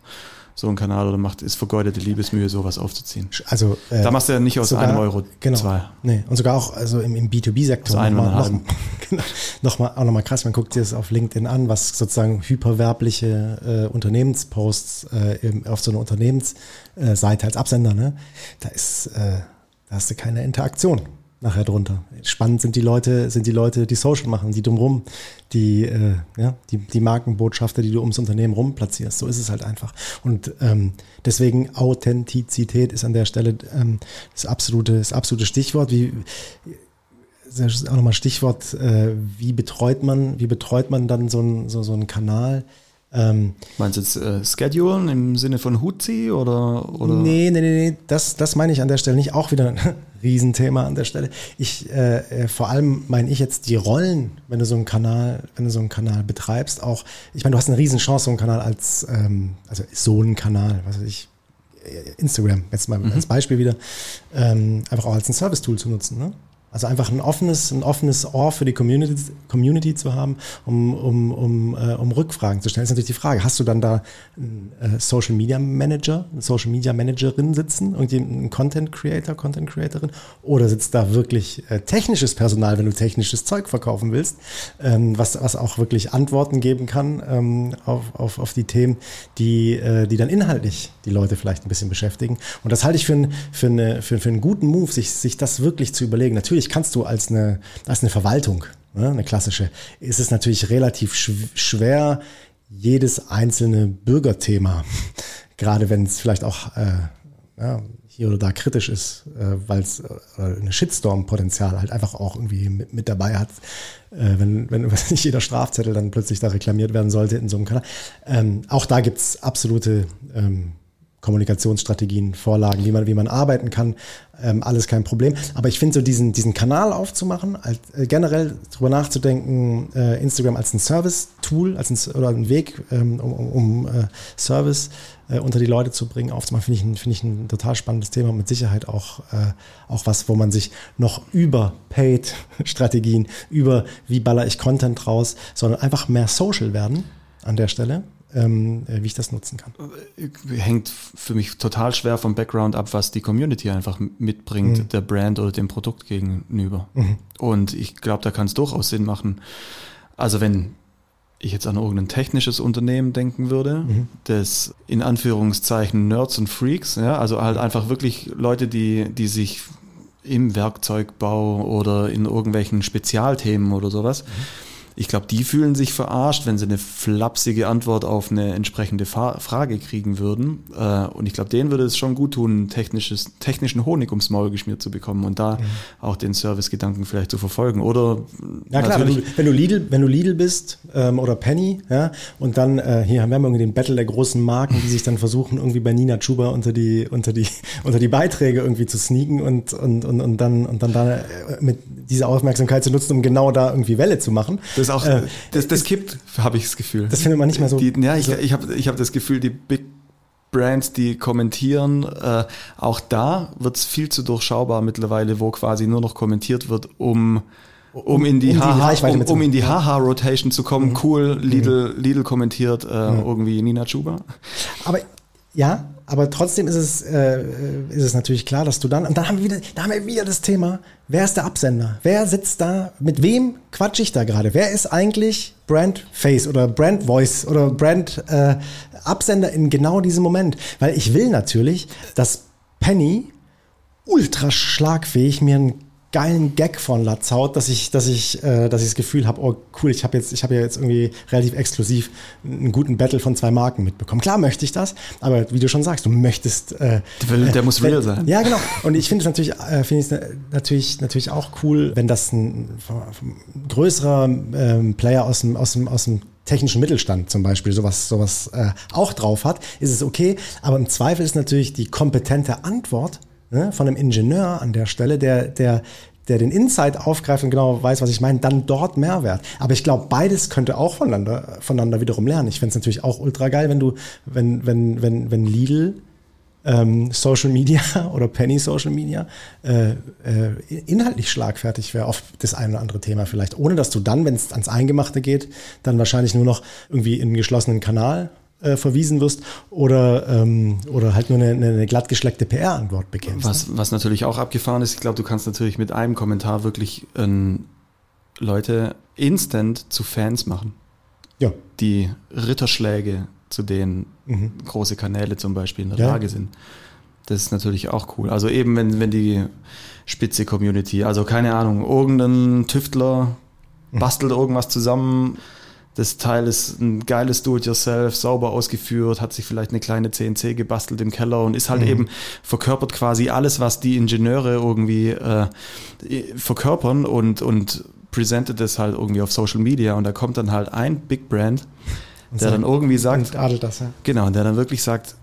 so ein Kanal oder macht, ist vergeudete Liebesmühe, sowas aufzuziehen. Also, äh, da machst du ja nicht aus sogar, einem Euro genau, zwei. Nee, und sogar auch also im, im B2B-Sektor noch, noch, genau, noch mal, auch nochmal krass, man guckt sich das auf LinkedIn an, was sozusagen hyperwerbliche äh, Unternehmensposts äh, auf so einer Unternehmensseite als Absender, ne? Da ist, äh, da hast du keine Interaktion nachher drunter. Spannend sind die Leute, sind die Leute, die Social machen, die drumrum, die, äh, ja, die, die Markenbotschafter, die du ums Unternehmen rum platzierst. So ist es halt einfach. Und ähm, deswegen Authentizität ist an der Stelle ähm, das absolute, das absolute Stichwort. Wie das ist auch nochmal Stichwort, äh, wie betreut man, wie betreut man dann so, ein, so, so einen Kanal? Ähm, Meinst du jetzt äh, Schedulen im Sinne von Hutzi oder, oder? Nee, nee, nee, nee, das, das meine ich an der Stelle nicht. Auch wieder ein Riesenthema an der Stelle. Ich, äh, äh, vor allem meine ich jetzt die Rollen, wenn du so einen Kanal, wenn du so einen Kanal betreibst, auch, ich meine, du hast eine Riesenchance, so einen Kanal als, ähm, also so einen Kanal, was weiß ich, äh, Instagram, jetzt mal mhm. als Beispiel wieder, ähm, einfach auch als ein Service-Tool zu nutzen. Ne? Also einfach ein offenes, ein offenes Ohr für die Community, Community zu haben, um, um, um, äh, um Rückfragen zu stellen. Ist natürlich die Frage, hast du dann da einen äh, Social Media Manager, eine Social Media Managerin sitzen, irgendwie Content Creator, Content Creatorin, oder sitzt da wirklich äh, technisches Personal, wenn du technisches Zeug verkaufen willst, ähm, was, was auch wirklich Antworten geben kann ähm, auf, auf, auf die Themen, die, äh, die dann inhaltlich die Leute vielleicht ein bisschen beschäftigen. Und das halte ich für, ein, für, eine, für, für einen guten Move, sich, sich das wirklich zu überlegen. Natürlich natürlich kannst du als eine, als eine Verwaltung, ne, eine klassische, ist es natürlich relativ schwer, jedes einzelne Bürgerthema, gerade wenn es vielleicht auch äh, ja, hier oder da kritisch ist, äh, weil es äh, eine Shitstorm-Potenzial halt einfach auch irgendwie mit, mit dabei hat, äh, wenn, wenn nicht jeder Strafzettel dann plötzlich da reklamiert werden sollte in so einem Kanal. Ähm, auch da gibt's absolute ähm, Kommunikationsstrategien, Vorlagen, wie man, wie man arbeiten kann, ähm, alles kein Problem. Aber ich finde so diesen, diesen Kanal aufzumachen, als, äh, generell drüber nachzudenken, äh, Instagram als ein Service-Tool, als ein, oder ein Weg, ähm, um, um äh, Service äh, unter die Leute zu bringen, aufzumachen, finde ich, ein, finde ich ein total spannendes Thema und mit Sicherheit auch, äh, auch was, wo man sich noch über Paid-Strategien, über wie baller ich Content raus, sondern einfach mehr Social werden an der Stelle ähm, äh, wie ich das nutzen kann. Hängt für mich total schwer vom Background ab, was die Community einfach mitbringt, mhm. der Brand oder dem Produkt gegenüber. Mhm. Und ich glaube, da kann es durchaus Sinn machen. Also wenn ich jetzt an irgendein technisches Unternehmen denken würde, mhm. das in Anführungszeichen Nerds und Freaks, ja, also halt einfach wirklich Leute, die, die sich im Werkzeugbau oder in irgendwelchen Spezialthemen oder sowas mhm ich glaube, die fühlen sich verarscht, wenn sie eine flapsige Antwort auf eine entsprechende Fa Frage kriegen würden. Äh, und ich glaube, denen würde es schon gut tun, technisches, technischen Honig ums Maul geschmiert zu bekommen und da mhm. auch den Servicegedanken vielleicht zu verfolgen. Oder ja klar, wenn du, wenn du Lidl, wenn du Lidl bist ähm, oder Penny, ja, und dann äh, hier haben wir irgendwie den Battle der großen Marken, die sich dann versuchen, irgendwie bei Nina Chuba unter die, unter die, unter die Beiträge irgendwie zu sneaken und, und, und, und dann, und dann da äh, mit dieser Aufmerksamkeit zu nutzen, um genau da irgendwie Welle zu machen. Das ist auch, äh, das, das kippt, habe ich das Gefühl. Das findet man nicht mehr so. Die, ja, ich, ich habe ich hab das Gefühl, die Big Brands, die kommentieren, äh, auch da wird es viel zu durchschaubar mittlerweile, wo quasi nur noch kommentiert wird, um um in die, um Haha, um, um in die Haha-Rotation zu kommen. Mhm. Cool, Lidl, mhm. Lidl kommentiert äh, mhm. irgendwie Nina Chuba. Aber ja, aber trotzdem ist es, äh, ist es natürlich klar, dass du dann, und dann haben wir wieder, da haben wir wieder das Thema, wer ist der Absender? Wer sitzt da? Mit wem quatsch ich da gerade? Wer ist eigentlich Brand Face oder Brand Voice oder Brand äh, Absender in genau diesem Moment? Weil ich will natürlich, dass Penny ultra schlagfähig mir ein geilen Gag von Latz haut, dass ich, dass ich, äh, dass ich das Gefühl habe, oh cool, ich habe jetzt, ich habe ja jetzt irgendwie relativ exklusiv einen guten Battle von zwei Marken mitbekommen. Klar möchte ich das, aber wie du schon sagst, du möchtest. Äh, der, der muss real sein. Ja, genau. Und ich finde es natürlich, äh, finde ich natürlich, natürlich auch cool, wenn das ein, ein größerer ähm, Player aus dem, aus dem, aus dem technischen Mittelstand zum Beispiel sowas, sowas äh, auch drauf hat, ist es okay. Aber im Zweifel ist natürlich die kompetente Antwort ne, von einem Ingenieur an der Stelle, der, der, der den Insight aufgreift und genau weiß, was ich meine, dann dort Mehrwert. Aber ich glaube, beides könnte auch voneinander, voneinander wiederum lernen. Ich fände es natürlich auch ultra geil, wenn du, wenn, wenn, wenn, wenn Lidl ähm, Social Media oder Penny Social Media äh, äh, inhaltlich schlagfertig wäre auf das eine oder andere Thema vielleicht, ohne dass du dann, wenn es ans Eingemachte geht, dann wahrscheinlich nur noch irgendwie in einen geschlossenen Kanal äh, verwiesen wirst oder, ähm, oder halt nur eine, eine glattgeschleckte PR-Antwort bekämpfst. Was, was natürlich auch abgefahren ist, ich glaube, du kannst natürlich mit einem Kommentar wirklich ähm, Leute instant zu Fans machen. Ja. Die Ritterschläge, zu denen mhm. große Kanäle zum Beispiel in der ja. Lage sind. Das ist natürlich auch cool. Also eben, wenn, wenn die spitze Community, also keine Ahnung, irgendein Tüftler mhm. bastelt irgendwas zusammen, das Teil ist ein geiles Do-it-yourself, sauber ausgeführt, hat sich vielleicht eine kleine CNC gebastelt im Keller und ist halt mhm. eben verkörpert quasi alles, was die Ingenieure irgendwie äh, verkörpern und, und presentet das halt irgendwie auf Social Media und da kommt dann halt ein Big Brand, und der dann irgendwie sagt, das, ja. genau, der dann wirklich sagt,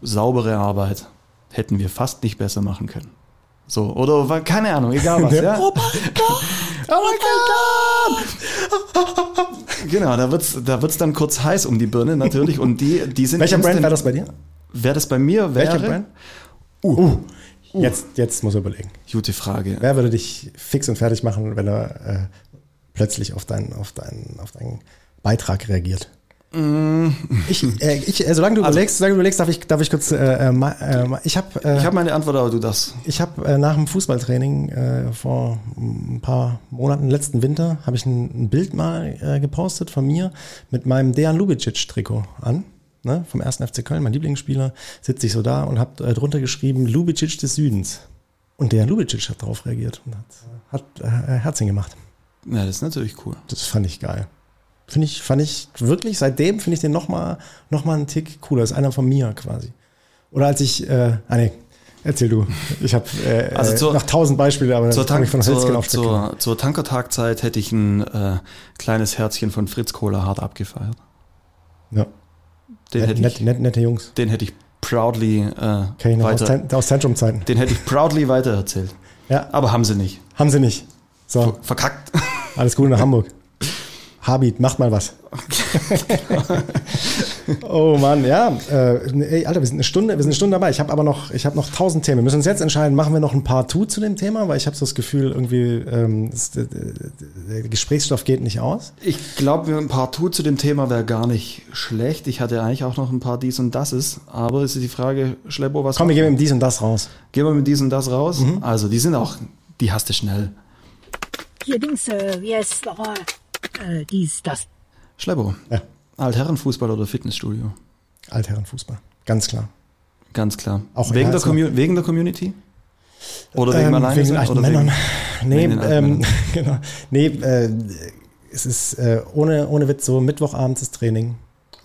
saubere Arbeit hätten wir fast nicht besser machen können. So, oder keine Ahnung, egal was. ja. Oh mein Gott! Genau, da wird's, da wird's dann kurz heiß um die Birne natürlich und die, die sind. Welcher Brand wäre das bei dir? Wer das bei mir wäre? Welcher Brand? Uh. uh. uh. Jetzt, jetzt muss ich überlegen. Gute Frage. Wer würde dich fix und fertig machen, wenn er äh, plötzlich auf deinen, auf, deinen, auf deinen Beitrag reagiert? Ich, äh, ich, äh, solange du also, überlegst, solange du überlegst, darf ich, darf ich kurz, äh, äh, äh ich habe, äh, ich habe meine Antwort, aber du das. Ich habe äh, nach dem Fußballtraining äh, vor ein paar Monaten, letzten Winter, habe ich ein, ein, Bild mal äh, gepostet von mir mit meinem Dejan Lubicic Trikot an, ne, vom ersten FC Köln, mein Lieblingsspieler, sitze ich so da und habe äh, drunter geschrieben Lubicic des Südens. Und Dejan Lubicic hat darauf reagiert und hat, hat äh, Herzchen gemacht. Ja, das ist natürlich cool. Das fand ich geil. Finde ich, fand ich wirklich, seitdem finde ich den nochmal noch mal einen Tick cooler. Das ist einer von mir quasi. Oder als ich, äh, ah nee, erzähl du. Ich habe äh, also zur, noch tausend Beispiele, aber zur, Tank, von zur, zur, zur Tankertagzeit hätte ich ein äh, kleines Herzchen von Fritz Kohler hart abgefeiert. Ja. Den net, hätte ich, net, nette Jungs. Den hätte ich proudly äh, okay, weiter, aus, aus Zentrumzeiten. Den hätte ich proudly weitererzählt. Ja. Aber haben sie nicht. Haben sie nicht. So. Verkackt. Alles Gute nach Hamburg. Habit, macht mal was. oh Mann, ja. Äh, ey, Alter, wir sind eine Stunde, wir sind eine Stunde dabei. Ich habe aber noch, ich habe noch tausend Themen. Wir müssen uns jetzt entscheiden, machen wir noch ein paar Two zu dem Thema, weil ich habe so das Gefühl, irgendwie ähm, das, der, der, Gesprächsstoff geht nicht aus. Ich glaube, ein paar Two zu dem Thema wäre gar nicht schlecht. Ich hatte eigentlich auch noch ein paar dies und das ist, aber es ist die Frage, Schleppo, was? Komm, wir gehen mit dies und das raus. Gehen wir mit dies und das raus? Mhm. Also, die sind auch, die hast du schnell. yes, äh, dies, das. Schleppo. Ja. Altherrenfußball oder Fitnessstudio? Altherrenfußball. Ganz klar. Ganz klar. Auch wegen, der, wegen der Community? Oder wegen ähm, Wegen den alten Männern. nee, ähm, genau. nee äh, es ist äh, ohne, ohne Witz so Mittwochabends ist Training.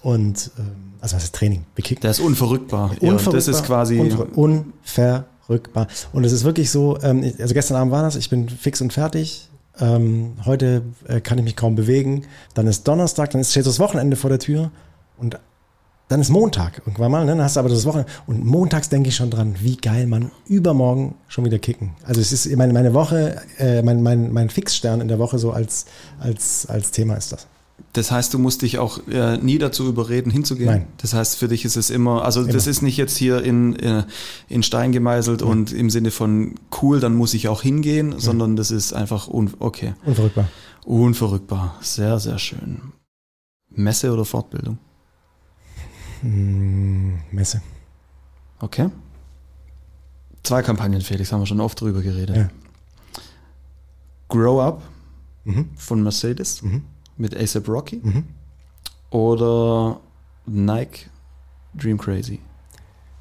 Und, äh, also was ist Training? Wir kicken. Der ist unverrückbar. unverrückbar. das ist quasi. Unver unverrückbar. Und es ist wirklich so, ähm, also gestern Abend war das, ich bin fix und fertig, ähm, heute äh, kann ich mich kaum bewegen. Dann ist Donnerstag, dann ist, steht das Wochenende vor der Tür und dann ist Montag irgendwann mal, ne? dann hast du aber das Wochenende. Und montags denke ich schon dran, wie geil man übermorgen schon wieder kicken. Also es ist meine, meine Woche, äh, mein, mein, mein Fixstern in der Woche so als, als, als Thema ist das. Das heißt, du musst dich auch äh, nie dazu überreden, hinzugehen. Nein. Das heißt, für dich ist es immer, also immer. das ist nicht jetzt hier in, äh, in Stein gemeißelt ja. und im Sinne von cool, dann muss ich auch hingehen, ja. sondern das ist einfach un okay. Unverrückbar. Unverrückbar. Sehr, sehr schön. Messe oder Fortbildung? Hm, Messe. Okay. Zwei Kampagnen, Felix, haben wir schon oft drüber geredet. Ja. Grow Up mhm. von Mercedes. Mhm mit ASAP Rocky mhm. oder Nike Dream Crazy?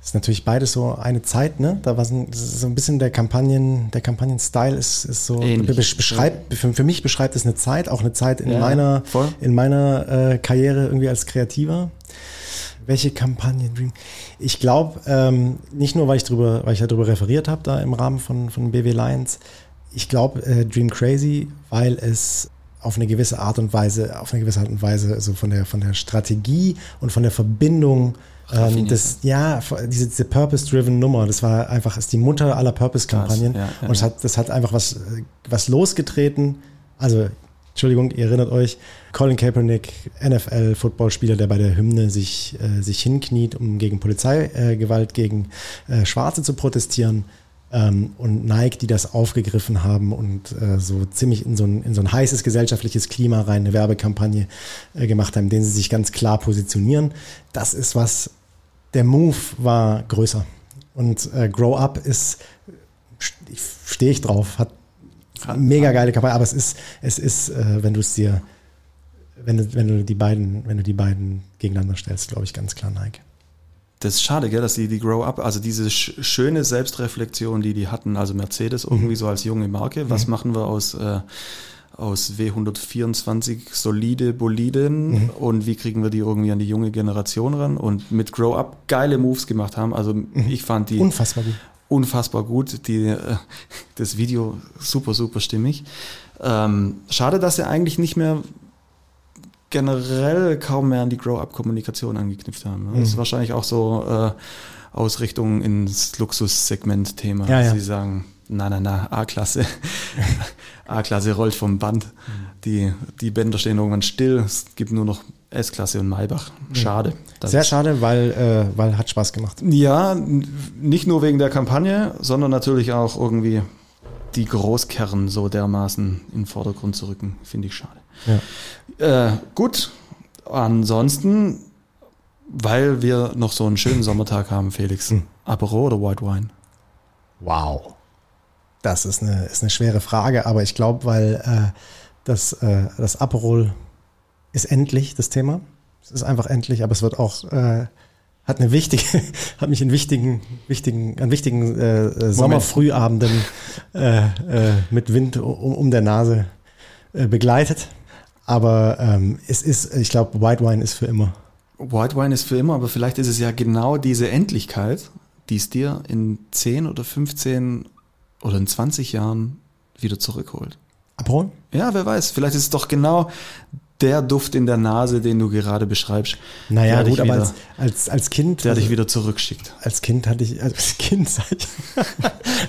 ist natürlich beides so eine Zeit, ne? Da war so, ein bisschen der Kampagnen, der Kampagnen-Style ist, ist so Ähnlich. beschreibt für, für, mich beschreibt es eine Zeit, auch eine Zeit in ja, meiner voll. in meiner äh, Karriere irgendwie als Kreativer. Welche Kampagne Dream? Ich glaube, ähm, nicht nur, weil ich drüber, weil ich darüber referiert habe, da im Rahmen von, von BW Lions. Ich glaube, äh, Dream Crazy, weil es auf eine gewisse Art und Weise, auf eine gewisse Art und Weise, so von der, von der Strategie und von der Verbindung ähm, das, ja, diese, diese Purpose-driven Nummer, das war einfach, ist die Mutter aller Purpose-Kampagnen. Ja, ja, und es hat, das hat einfach was, was losgetreten. Also, Entschuldigung, ihr erinnert euch, Colin Kaepernick, NFL-Footballspieler, der bei der Hymne sich, äh, sich hinkniet, um gegen Polizeigewalt äh, gegen äh, Schwarze zu protestieren. Ähm, und Nike, die das aufgegriffen haben und äh, so ziemlich in so, ein, in so ein heißes gesellschaftliches Klima rein eine Werbekampagne äh, gemacht haben, in denen sie sich ganz klar positionieren. Das ist was, der Move war größer. Und äh, Grow Up ist, stehe ich drauf, hat mega geile Kampagne, aber es ist, es ist, wenn du es dir, wenn du, wenn du die beiden, wenn du die beiden gegeneinander stellst, glaube ich, ganz klar Nike das ist schade, gell, dass die, die Grow Up, also diese schöne Selbstreflexion, die die hatten, also Mercedes irgendwie mhm. so als junge Marke, was mhm. machen wir aus, äh, aus W124 solide Boliden mhm. und wie kriegen wir die irgendwie an die junge Generation ran und mit Grow Up geile Moves gemacht haben. Also mhm. ich fand die unfassbar gut. Unfassbar gut. Die, äh, das Video super, super stimmig. Ähm, schade, dass er eigentlich nicht mehr generell kaum mehr an die Grow-Up-Kommunikation angeknüpft haben. Das ist mhm. wahrscheinlich auch so äh, Ausrichtung ins Luxussegment-Thema. Ja, ja. Sie sagen, na, na, na, A-Klasse. A-Klasse rollt vom Band. Die, die Bänder stehen irgendwann still. Es gibt nur noch S-Klasse und Maybach. Schade. Sehr schade, weil, äh, weil hat Spaß gemacht. Ja, nicht nur wegen der Kampagne, sondern natürlich auch irgendwie die Großkerren so dermaßen in den Vordergrund zu rücken, finde ich schade. Ja. Äh, gut, ansonsten, weil wir noch so einen schönen Sommertag haben, Felix, hm. Apero oder White Wine? Wow. Das ist eine, ist eine schwere Frage, aber ich glaube, weil äh, das, äh, das Aperol ist endlich das Thema. Es ist einfach endlich, aber es wird auch äh, hat eine wichtige, hat mich in wichtigen, wichtigen, an wichtigen äh, äh Sommerfrühabenden äh, äh, mit Wind um, um der Nase äh, begleitet. Aber ähm, es ist, ich glaube, White Wine ist für immer. White Wine ist für immer, aber vielleicht ist es ja genau diese Endlichkeit, die es dir in 10 oder 15 oder in 20 Jahren wieder zurückholt. Abholen? Ja, wer weiß. Vielleicht ist es doch genau der Duft in der Nase, den du gerade beschreibst. Naja, gut, aber als, als, als Kind. Der also, dich wieder zurückschickt. Als Kind hatte ich, also als Kind, sag ich,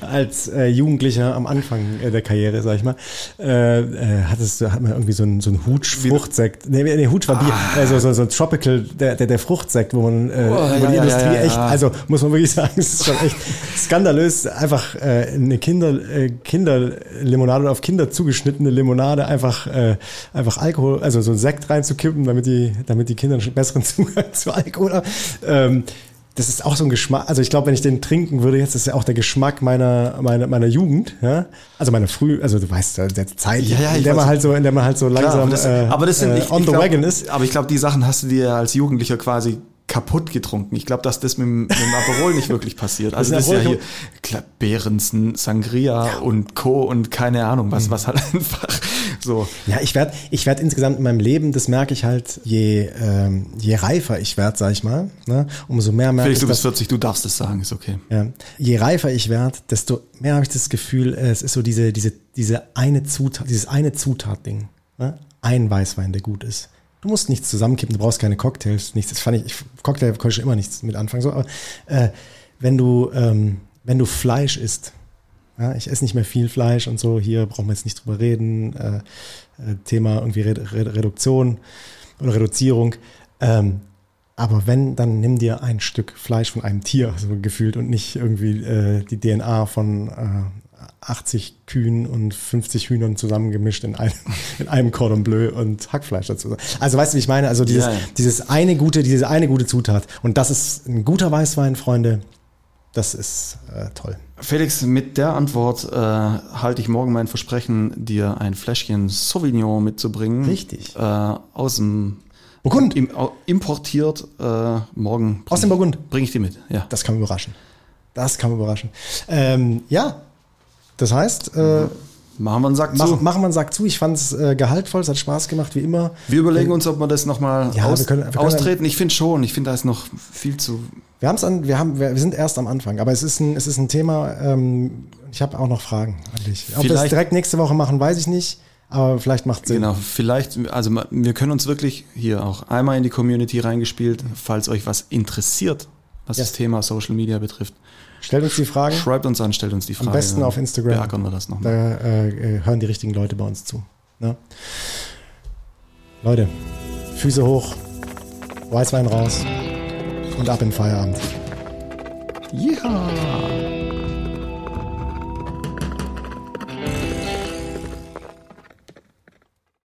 als äh, Jugendlicher am Anfang der Karriere, sag ich mal, äh, äh, hattest du, hat man irgendwie so ein, so ein Hutsch-Fruchtsekt. Nee, nee, Hutsch war Bier, ah. also so, so ein Tropical, der, der, der Fruchtsekt, wo man, äh, oh, wo ja, die ja, Industrie ja, echt, also muss man wirklich sagen, es ist schon echt skandalös, einfach äh, eine Kinder, äh, Kinderlimonade oder auf Kinder zugeschnittene Limonade, einfach, äh, einfach Alkohol, also so einen Sekt reinzukippen, damit die, damit die Kinder einen besseren Zugang zu Alkohol haben. Ähm, das ist auch so ein Geschmack. Also ich glaube, wenn ich den trinken würde, jetzt ist ja auch der Geschmack meiner meiner meiner Jugend, ja. Also meiner früh, also du weißt, der Zeit, ja, ja, in der man halt so, in der man halt so langsam Klar, aber, das, äh, aber das sind, äh, ich, on ich the glaub, wagon ist. Aber ich glaube, die Sachen hast du dir als Jugendlicher quasi kaputt getrunken. Ich glaube, dass das mit, mit dem Aperol nicht wirklich passiert. Also das, ist ja hier klar, Beerensen, Sangria ja. und Co. und keine Ahnung, was, mhm. was halt einfach so. Ja, ich werde ich werd insgesamt in meinem Leben, das merke ich halt, je, ähm, je reifer ich werde, sag ich mal, ne, umso mehr merke Felix, ich. du bist 40, du darfst es sagen, ist okay. Ja, je reifer ich werde, desto mehr habe ich das Gefühl, es ist so diese, diese, diese eine Zutat, dieses eine Zutat-Ding. Ne? Ein Weißwein, der gut ist. Du musst nichts zusammenkippen, du brauchst keine Cocktails, nichts. Das fand ich, ich Cocktail konnte ich immer nichts mit anfangen. So, aber äh, wenn du, ähm, wenn du Fleisch isst, ja, ich esse nicht mehr viel Fleisch und so, hier brauchen wir jetzt nicht drüber reden. Äh, äh Thema irgendwie Re Re Reduktion oder Reduzierung. Ähm, aber wenn, dann nimm dir ein Stück Fleisch von einem Tier, so gefühlt, und nicht irgendwie äh, die DNA von äh, 80 Kühen und 50 Hühnern zusammengemischt in einem, in einem Cordon Bleu und Hackfleisch dazu. Also weißt du, wie ich meine? Also dieses, ja, ja. dieses eine gute, diese eine gute Zutat. Und das ist ein guter Weißwein, Freunde. Das ist äh, toll. Felix, mit der Antwort äh, halte ich morgen mein Versprechen, dir ein Fläschchen Sauvignon mitzubringen. Richtig. Äh, aus dem Burgund. Im, importiert äh, morgen. Aus dem Burgund. Bringe ich die mit, ja. Das kann überraschen. Das kann überraschen. Ähm, ja, das heißt, äh, Machen wir einen Sack mach, zu. Machen wir einen Sack zu. Ich fand es äh, gehaltvoll, es hat Spaß gemacht, wie immer. Wir überlegen uns, ob wir das nochmal ja, aus, wir können, wir können austreten. ich finde schon. Ich finde, da ist noch viel zu. Wir, haben's an, wir, haben, wir, sind erst am Anfang, aber es ist ein, es ist ein Thema. Ähm, ich habe auch noch Fragen an dich. Ob wir es direkt nächste Woche machen, weiß ich nicht. Aber vielleicht macht es Sinn. Genau, vielleicht, also wir können uns wirklich hier auch einmal in die Community reingespielt, falls euch was interessiert, was yes. das Thema Social Media betrifft. Stellt uns die Fragen. Schreibt uns an, stellt uns die Fragen. Am besten auf Instagram. Beackern wir das nochmal. Da äh, hören die richtigen Leute bei uns zu. Ne? Leute, Füße hoch, Weißwein raus und ab in Feierabend. Ja.